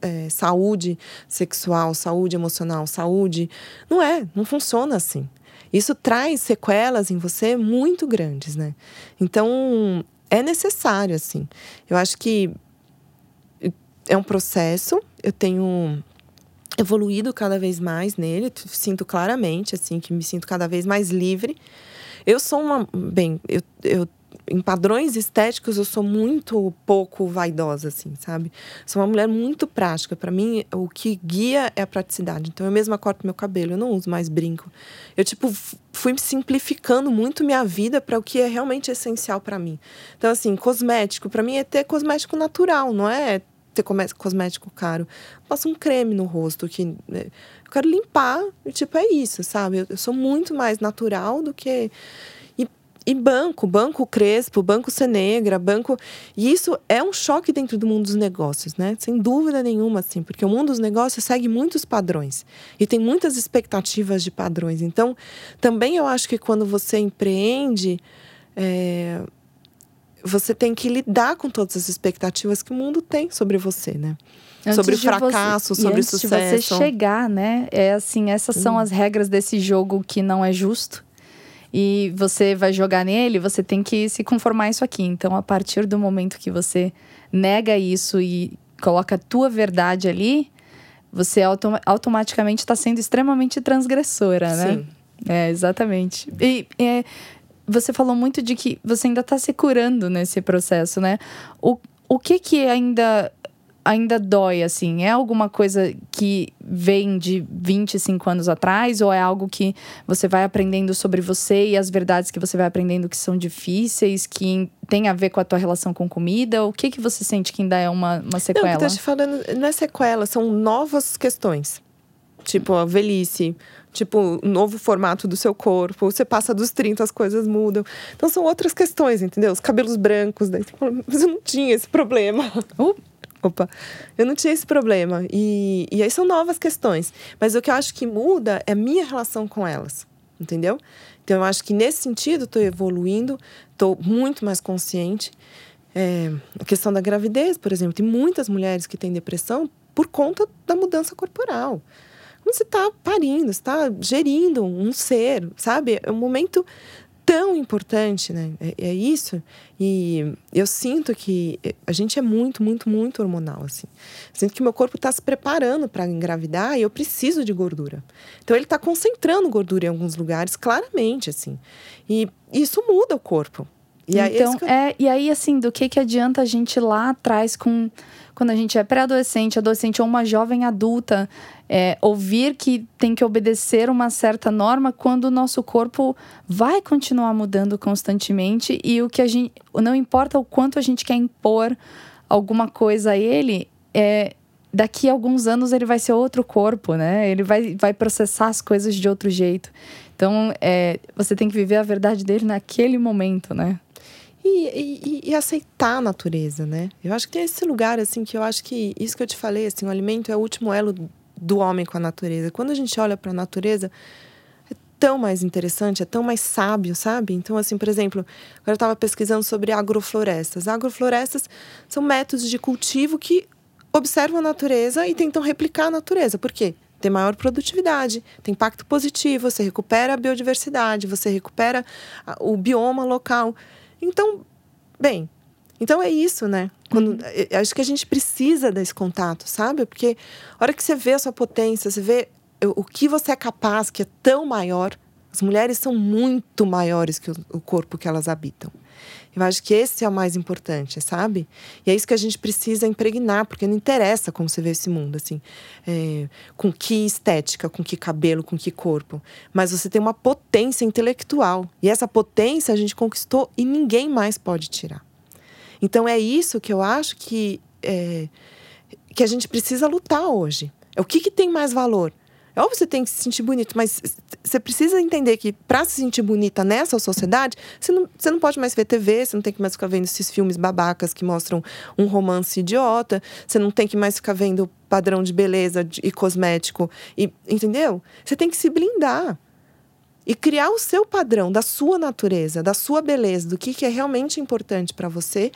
é, saúde sexual, saúde emocional, saúde. Não é, não funciona assim. Isso traz sequelas em você muito grandes, né? Então, é necessário, assim. Eu acho que é um processo, eu tenho evoluído cada vez mais nele, sinto claramente, assim, que me sinto cada vez mais livre. Eu sou uma. Bem, eu, eu em padrões estéticos eu sou muito pouco vaidosa assim, sabe? Sou uma mulher muito prática. Para mim, o que guia é a praticidade. Então eu mesma corto meu cabelo, eu não uso mais brinco. Eu tipo fui simplificando muito minha vida para o que é realmente essencial para mim. Então assim, cosmético, para mim é ter cosmético natural, não é ter cosmético caro. Passo um creme no rosto que né, eu quero limpar, e, tipo, é isso, sabe? Eu, eu, sou muito mais natural do que e, e banco, banco crespo, banco ser negra, banco. E isso é um choque dentro do mundo dos negócios, né? Sem dúvida nenhuma, assim, porque o mundo dos negócios segue muitos padrões e tem muitas expectativas de padrões. Então, também eu acho que quando você empreende, é, você tem que lidar com todas as expectativas que o mundo tem sobre você, né? Antes sobre fracasso,
você,
sobre
antes
sucesso.
De você chegar, né? É assim, essas são as regras desse jogo que não é justo. E você vai jogar nele, você tem que se conformar isso aqui. Então, a partir do momento que você nega isso e coloca a tua verdade ali, você autom automaticamente está sendo extremamente transgressora, né? Sim. É, exatamente. E é, você falou muito de que você ainda está se curando nesse processo, né? O, o que que ainda ainda dói, assim? É alguma coisa que vem de 25 anos atrás? Ou é algo que você vai aprendendo sobre você e as verdades que você vai aprendendo que são difíceis, que tem a ver com a tua relação com comida? O que que você sente que ainda é uma, uma sequela?
Não, eu tô te falando, não é sequela, são novas questões. Tipo, a velhice, tipo, um novo formato do seu corpo. Você passa dos 30, as coisas mudam. Então são outras questões, entendeu? Os cabelos brancos, daí você fala, mas eu não tinha esse problema. Uh, opa, eu não tinha esse problema. E, e aí são novas questões. Mas o que eu acho que muda é a minha relação com elas, entendeu? Então eu acho que nesse sentido estou evoluindo, estou muito mais consciente. É, a questão da gravidez, por exemplo, tem muitas mulheres que têm depressão por conta da mudança corporal. Quando você está parindo, está gerindo um ser, sabe? É um momento tão importante, né? É, é, isso. E eu sinto que a gente é muito, muito, muito hormonal, assim. Eu sinto que meu corpo está se preparando para engravidar e eu preciso de gordura. Então ele está concentrando gordura em alguns lugares, claramente, assim. E isso muda o corpo.
E aí, então, eu... é, e aí, assim, do que, que adianta a gente lá atrás, com, quando a gente é pré-adolescente, adolescente ou uma jovem adulta, é, ouvir que tem que obedecer uma certa norma quando o nosso corpo vai continuar mudando constantemente e o que a gente. Não importa o quanto a gente quer impor alguma coisa a ele, é, daqui a alguns anos ele vai ser outro corpo, né? Ele vai, vai processar as coisas de outro jeito. Então, é, você tem que viver a verdade dele naquele momento, né?
E, e, e, aceitar a natureza, né? Eu acho que tem esse lugar, assim, que eu acho que isso que eu te falei, assim, o alimento é o último elo do homem com a natureza. Quando a gente olha para a natureza, é tão mais interessante, é tão mais sábio, sabe? Então, assim, por exemplo, agora eu estava pesquisando sobre agroflorestas. Agroflorestas são métodos de cultivo que observam a natureza e tentam replicar a natureza. Por quê? Tem maior produtividade, tem impacto positivo, você recupera a biodiversidade, você recupera o bioma local. Então, bem, então é isso, né? Quando, uhum. Acho que a gente precisa desse contato, sabe? Porque a hora que você vê a sua potência, você vê o que você é capaz, que é tão maior. As mulheres são muito maiores que o corpo que elas habitam. Eu acho que esse é o mais importante, sabe? E é isso que a gente precisa impregnar, porque não interessa como você vê esse mundo, assim, é, com que estética, com que cabelo, com que corpo. Mas você tem uma potência intelectual. E essa potência a gente conquistou e ninguém mais pode tirar. Então é isso que eu acho que, é, que a gente precisa lutar hoje. É o que, que tem mais valor? É óbvio que você tem que se sentir bonito, mas você precisa entender que para se sentir bonita nessa sociedade, você não, você não pode mais ver TV, você não tem que mais ficar vendo esses filmes babacas que mostram um romance idiota, você não tem que mais ficar vendo padrão de beleza e cosmético, e, entendeu? Você tem que se blindar e criar o seu padrão da sua natureza, da sua beleza, do que, que é realmente importante para você.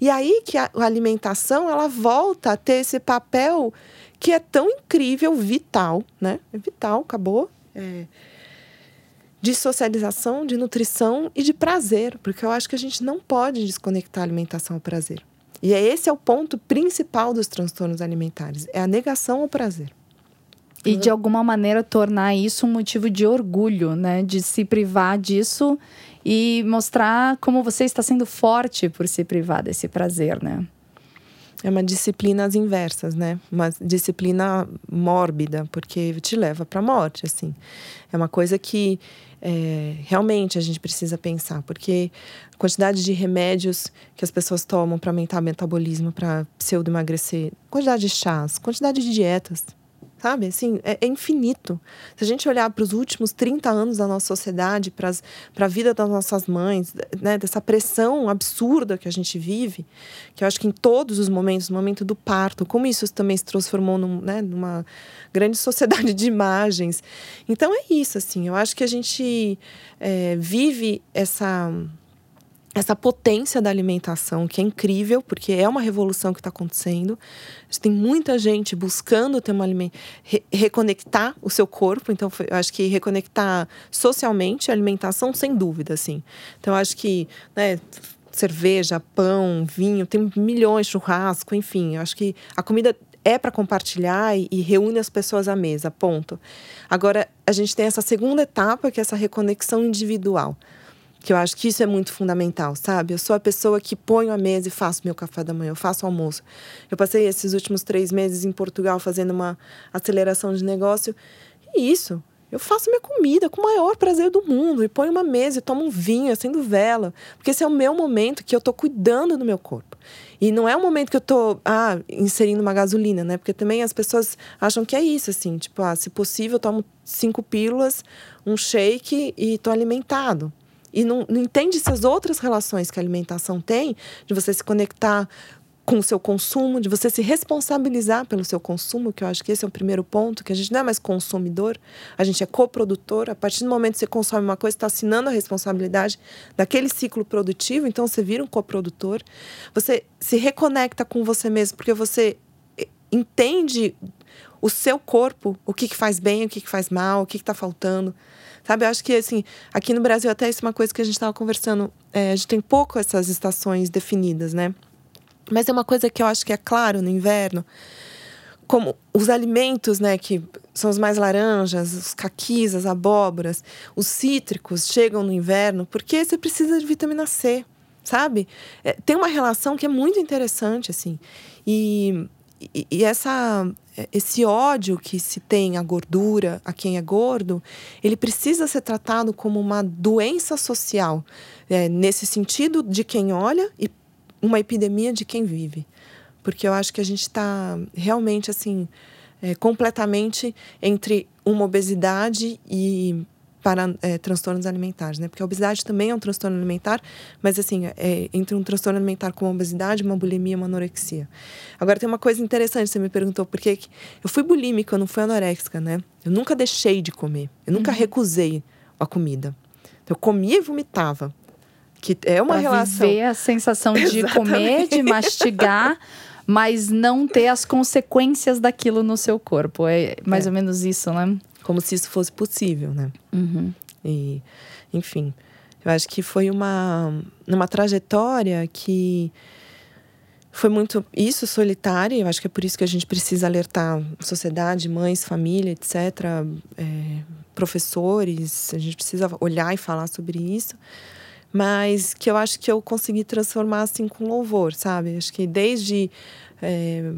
E aí que a alimentação ela volta a ter esse papel que é tão incrível, vital, né? É vital, acabou. É, de socialização, de nutrição e de prazer, porque eu acho que a gente não pode desconectar a alimentação ao prazer. E é esse é o ponto principal dos transtornos alimentares, é a negação ao prazer.
E de alguma maneira tornar isso um motivo de orgulho, né? De se privar disso e mostrar como você está sendo forte por se privar desse prazer, né?
É uma disciplina às inversas, né? Uma disciplina mórbida, porque te leva para a morte, assim. É uma coisa que é, realmente a gente precisa pensar, porque a quantidade de remédios que as pessoas tomam para aumentar o metabolismo, para pseudo-emagrecer, quantidade de chás, quantidade de dietas, sabe? Assim, é, é infinito. Se a gente olhar para os últimos 30 anos da nossa sociedade, para a vida das nossas mães, né, dessa pressão absurda que a gente vive, que eu acho que em todos os momentos, no momento do parto, como isso também se transformou num, né, numa grande sociedade de imagens. Então é isso, assim, eu acho que a gente é, vive essa essa potência da alimentação, que é incrível, porque é uma revolução que está acontecendo. Tem muita gente buscando ter uma re reconectar o seu corpo. Então, eu acho que reconectar socialmente a alimentação, sem dúvida, assim. Então, acho que né, cerveja, pão, vinho, tem milhões, churrasco, enfim. Acho que a comida é para compartilhar e, e reúne as pessoas à mesa, ponto. Agora, a gente tem essa segunda etapa, que é essa reconexão individual que eu acho que isso é muito fundamental, sabe? Eu sou a pessoa que ponho a mesa e faço meu café da manhã, eu faço almoço. Eu passei esses últimos três meses em Portugal fazendo uma aceleração de negócio. E isso, eu faço minha comida com o maior prazer do mundo e ponho uma mesa e tomo um vinho, acendo vela, porque esse é o meu momento que eu tô cuidando do meu corpo. E não é um momento que eu tô ah, inserindo uma gasolina, né? Porque também as pessoas acham que é isso, assim, tipo, ah, se possível, eu tomo cinco pílulas, um shake e tô alimentado e não, não entende essas outras relações que a alimentação tem, de você se conectar com o seu consumo, de você se responsabilizar pelo seu consumo, que eu acho que esse é o primeiro ponto, que a gente não é mais consumidor, a gente é coprodutor. A partir do momento que você consome uma coisa, está assinando a responsabilidade daquele ciclo produtivo, então você vira um coprodutor. Você se reconecta com você mesmo, porque você eh, entende o seu corpo, o que, que faz bem, o que, que faz mal, o que está faltando. Sabe, eu acho que, assim, aqui no Brasil, até isso é uma coisa que a gente estava conversando. É, a gente tem pouco essas estações definidas, né? Mas é uma coisa que eu acho que é claro no inverno. Como os alimentos, né, que são os mais laranjas, os caquis, as abóboras, os cítricos chegam no inverno porque você precisa de vitamina C. sabe? É, tem uma relação que é muito interessante, assim. E, e, e, essa, esse ódio que se tem à gordura, a quem é gordo, ele precisa ser tratado como uma doença social, é, nesse sentido de quem olha e uma epidemia de quem vive. Porque eu acho que a gente está realmente, assim, é, completamente entre uma obesidade e para é, transtornos alimentares, né? Porque a obesidade também é um transtorno alimentar, mas assim, é entre um transtorno alimentar como obesidade, uma bulimia, uma anorexia. Agora tem uma coisa interessante, você me perguntou por que eu fui bulímica, eu não fui anoréxica, né? Eu nunca deixei de comer, eu nunca uhum. recusei a comida. Eu comia e vomitava. Que é uma
pra
relação.
Viver a sensação de comer, de mastigar, mas não ter as consequências daquilo no seu corpo. É mais é. ou menos isso, né?
Como se isso fosse possível, né?
Uhum.
E, enfim, eu acho que foi uma, uma trajetória que foi muito isso solitária. Eu acho que é por isso que a gente precisa alertar sociedade, mães, família, etc., é, professores. A gente precisa olhar e falar sobre isso. Mas que eu acho que eu consegui transformar assim com louvor, sabe? Acho que desde é,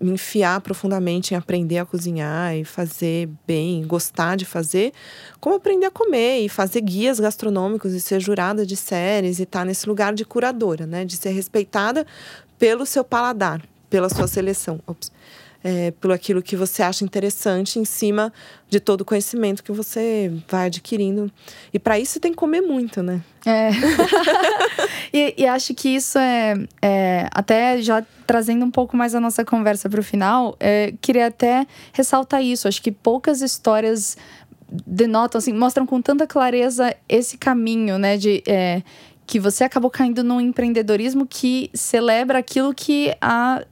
me enfiar profundamente em aprender a cozinhar e fazer bem, gostar de fazer, como aprender a comer e fazer guias gastronômicos e ser jurada de séries e estar tá nesse lugar de curadora, né? De ser respeitada pelo seu paladar, pela sua seleção. Ops é, pelo aquilo que você acha interessante em cima de todo o conhecimento que você vai adquirindo. E para isso você tem que comer muito, né?
É. e, e, acho que isso é, é, até já trazendo um pouco mais a nossa conversa para o final, é, queria até ressaltar isso. Acho que poucas histórias denotam, assim, mostram com tanta clareza esse caminho, né, de é, que você acabou caindo num empreendedorismo que celebra aquilo que a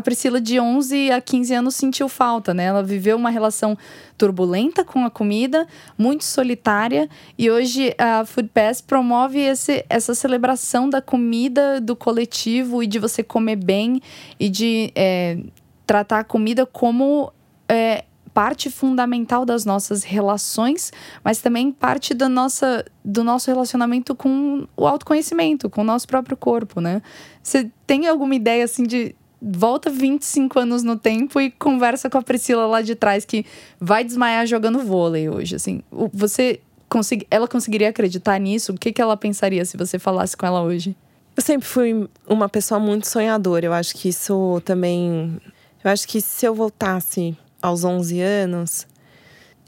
a Priscila de 11 a 15 anos sentiu falta, né? Ela viveu uma relação turbulenta com a comida, muito solitária, e hoje a Food Pass promove esse, essa celebração da comida, do coletivo e de você comer bem e de é, tratar a comida como é, parte fundamental das nossas relações, mas também parte da nossa, do nosso relacionamento com o autoconhecimento, com o nosso próprio corpo, né? Você tem alguma ideia assim de volta 25 anos no tempo e conversa com a Priscila lá de trás que vai desmaiar jogando vôlei hoje, assim. Você consegui, ela conseguiria acreditar nisso? O que, que ela pensaria se você falasse com ela hoje?
Eu sempre fui uma pessoa muito sonhadora. Eu acho que isso também. Eu acho que se eu voltasse aos 11 anos,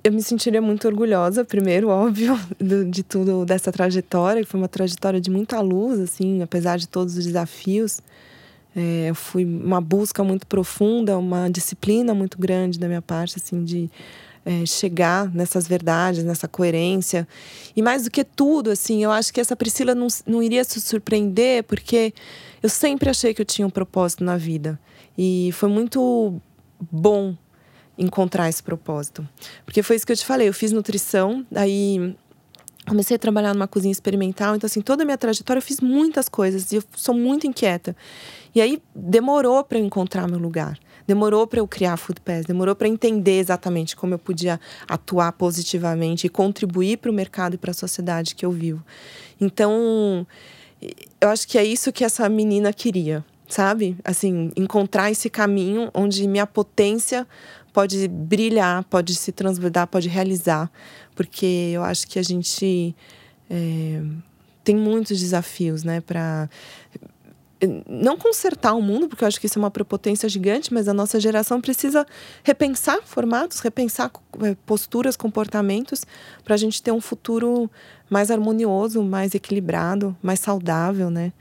eu me sentiria muito orgulhosa, primeiro, óbvio, de tudo dessa trajetória, que foi uma trajetória de muita luz, assim, apesar de todos os desafios. É, fui uma busca muito profunda, uma disciplina muito grande da minha parte, assim, de é, chegar nessas verdades, nessa coerência. E mais do que tudo, assim, eu acho que essa Priscila não, não iria se surpreender, porque eu sempre achei que eu tinha um propósito na vida. E foi muito bom encontrar esse propósito. Porque foi isso que eu te falei, eu fiz nutrição, aí comecei a trabalhar numa cozinha experimental, então assim, toda a minha trajetória eu fiz muitas coisas e eu sou muito inquieta. E aí demorou para eu encontrar meu lugar. Demorou para eu criar Food Pass, demorou para entender exatamente como eu podia atuar positivamente e contribuir para o mercado e para a sociedade que eu vivo. Então, eu acho que é isso que essa menina queria, sabe? Assim, encontrar esse caminho onde minha potência pode brilhar, pode se transbordar, pode realizar, porque eu acho que a gente é, tem muitos desafios, né, para não consertar o mundo, porque eu acho que isso é uma prepotência gigante, mas a nossa geração precisa repensar formatos, repensar é, posturas, comportamentos, para a gente ter um futuro mais harmonioso, mais equilibrado, mais saudável, né?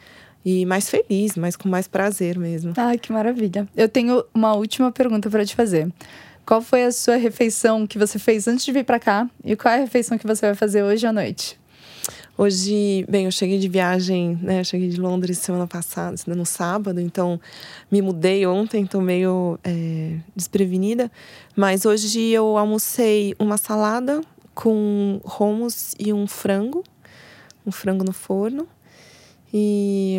E mais feliz, mas com mais prazer mesmo.
Ai, que maravilha. Eu tenho uma última pergunta para te fazer. Qual foi a sua refeição que você fez antes de vir para cá? E qual é a refeição que você vai fazer hoje à noite?
Hoje, bem, eu cheguei de viagem, né? Cheguei de Londres semana passada, no sábado, então me mudei ontem, estou meio é, desprevenida. Mas hoje eu almocei uma salada com hummus e um frango, um frango no forno. E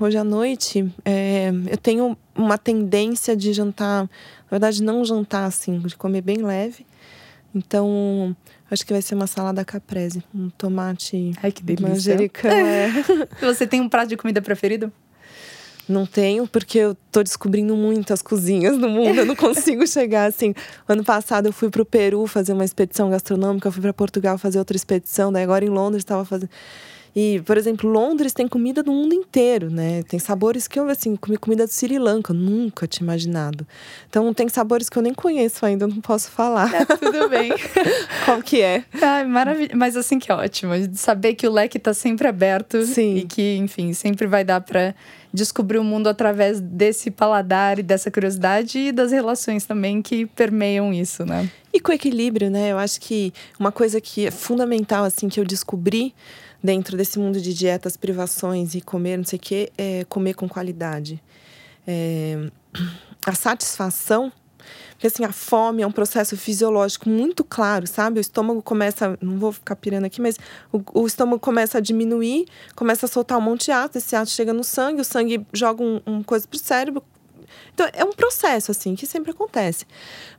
hoje à noite é, eu tenho uma tendência de jantar, na verdade, não jantar assim, de comer bem leve Então, acho que vai ser uma salada caprese, um tomate
Ai, que delícia.
manjericão. É.
Você tem um prato de comida preferido?
Não tenho, porque eu tô descobrindo muitas cozinhas no mundo. Eu não consigo chegar assim. Ano passado eu fui pro Peru fazer uma expedição gastronômica, eu fui para Portugal fazer outra expedição, daí agora em Londres estava fazendo. E, por exemplo, Londres tem comida do mundo inteiro, né? Tem sabores que eu, assim, comi comida do Sri Lanka, nunca tinha imaginado. Então, tem sabores que eu nem conheço ainda, eu não posso falar.
É, tudo bem.
Qual que é?
Ai, maravilha. Mas assim que é ótimo. Saber que o leque tá sempre aberto.
Sim.
E que, enfim, sempre vai dar para descobrir o mundo através desse paladar e dessa curiosidade e das relações também que permeiam isso, né?
E com equilíbrio, né? Eu acho que uma coisa que é fundamental, assim, que eu descobri dentro desse mundo de dietas, privações e comer, não sei o quê, é comer com qualidade. É, a satisfação porque assim, a fome é um processo fisiológico muito claro, sabe? O estômago começa, não vou ficar pirando aqui, mas o, o estômago começa a diminuir, começa a soltar um monte de ácido, esse ácido chega no sangue, o sangue joga um, um coisa pro cérebro, então, é um processo, assim, que sempre acontece.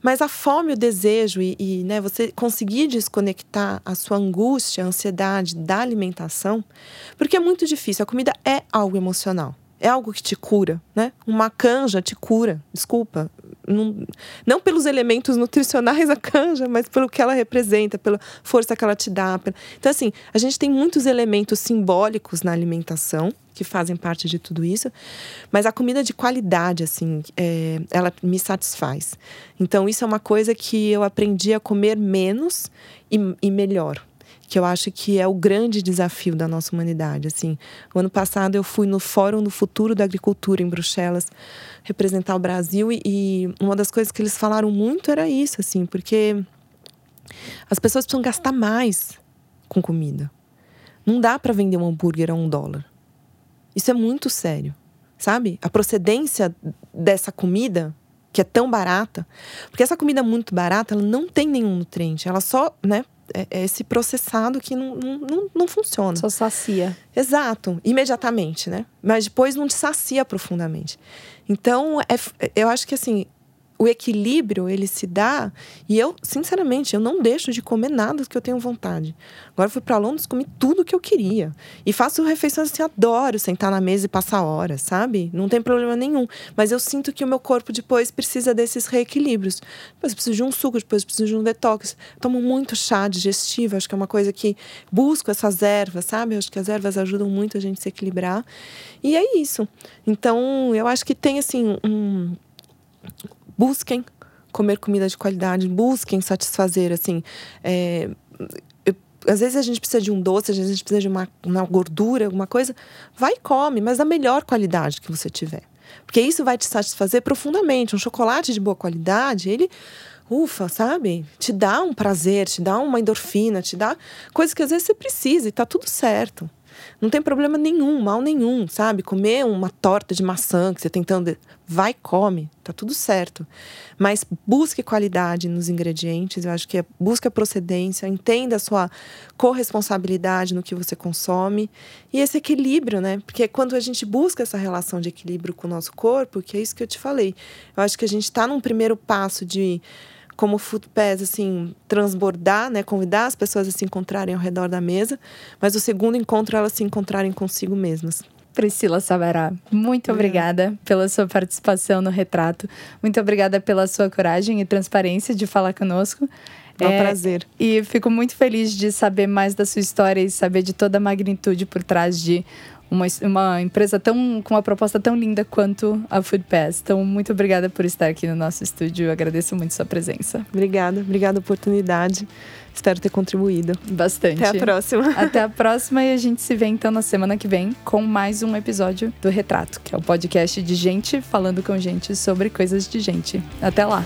Mas a fome, o desejo e, e né, você conseguir desconectar a sua angústia, a ansiedade da alimentação, porque é muito difícil. A comida é algo emocional. É algo que te cura, né? Uma canja te cura, desculpa. Não, não pelos elementos nutricionais da canja, mas pelo que ela representa, pela força que ela te dá. Então, assim, a gente tem muitos elementos simbólicos na alimentação que fazem parte de tudo isso. Mas a comida de qualidade, assim, é, ela me satisfaz. Então, isso é uma coisa que eu aprendi a comer menos e, e melhor que eu acho que é o grande desafio da nossa humanidade. Assim, o ano passado eu fui no Fórum do Futuro da Agricultura em Bruxelas representar o Brasil e, e uma das coisas que eles falaram muito era isso, assim, porque as pessoas precisam gastar mais com comida. Não dá para vender um hambúrguer a um dólar. Isso é muito sério, sabe? A procedência dessa comida que é tão barata, porque essa comida muito barata, ela não tem nenhum nutriente, ela só, né, é, é esse processado que não, não, não funciona.
Só sacia.
Exato, imediatamente, né? Mas depois não te sacia profundamente. Então, é, eu acho que assim, o equilíbrio ele se dá e eu sinceramente eu não deixo de comer nada que eu tenho vontade. Agora fui para Londres comi tudo que eu queria. E faço refeições assim adoro sentar na mesa e passar horas sabe? Não tem problema nenhum. Mas eu sinto que o meu corpo depois precisa desses reequilíbrios. Depois eu preciso de um suco depois eu preciso de um detox. Tomo muito chá digestivo acho que é uma coisa que busco essas ervas sabe? Acho que as ervas ajudam muito a gente se equilibrar. E é isso. Então eu acho que tem assim um busquem comer comida de qualidade, busquem satisfazer, assim. É, eu, às vezes a gente precisa de um doce, às vezes a gente precisa de uma, uma gordura, alguma coisa. Vai e come, mas da melhor qualidade que você tiver. Porque isso vai te satisfazer profundamente. Um chocolate de boa qualidade, ele ufa, sabe? Te dá um prazer, te dá uma endorfina, te dá coisas que às vezes você precisa e tá tudo certo. Não tem problema nenhum, mal nenhum, sabe? Comer uma torta de maçã que você tentando. Vai, come, tá tudo certo. Mas busque qualidade nos ingredientes, eu acho que é, busque a procedência, entenda a sua corresponsabilidade no que você consome e esse equilíbrio, né? Porque quando a gente busca essa relação de equilíbrio com o nosso corpo, que é isso que eu te falei, eu acho que a gente está num primeiro passo de como Food Pass, assim, transbordar, né? Convidar as pessoas a se encontrarem ao redor da mesa. Mas o segundo encontro, elas se encontrarem consigo mesmas.
Priscila Sabará, muito obrigada pela sua participação no retrato. Muito obrigada pela sua coragem e transparência de falar conosco.
É um é, prazer.
E fico muito feliz de saber mais da sua história e saber de toda a magnitude por trás de uma, uma empresa tão com uma proposta tão linda quanto a Food Pass. Então, muito obrigada por estar aqui no nosso estúdio. Eu agradeço muito sua presença.
Obrigada, obrigada a oportunidade. Espero ter contribuído.
Bastante.
Até a próxima.
Até a próxima e a gente se vê então na semana que vem com mais um episódio do Retrato, que é o podcast de gente falando com gente sobre coisas de gente. Até lá.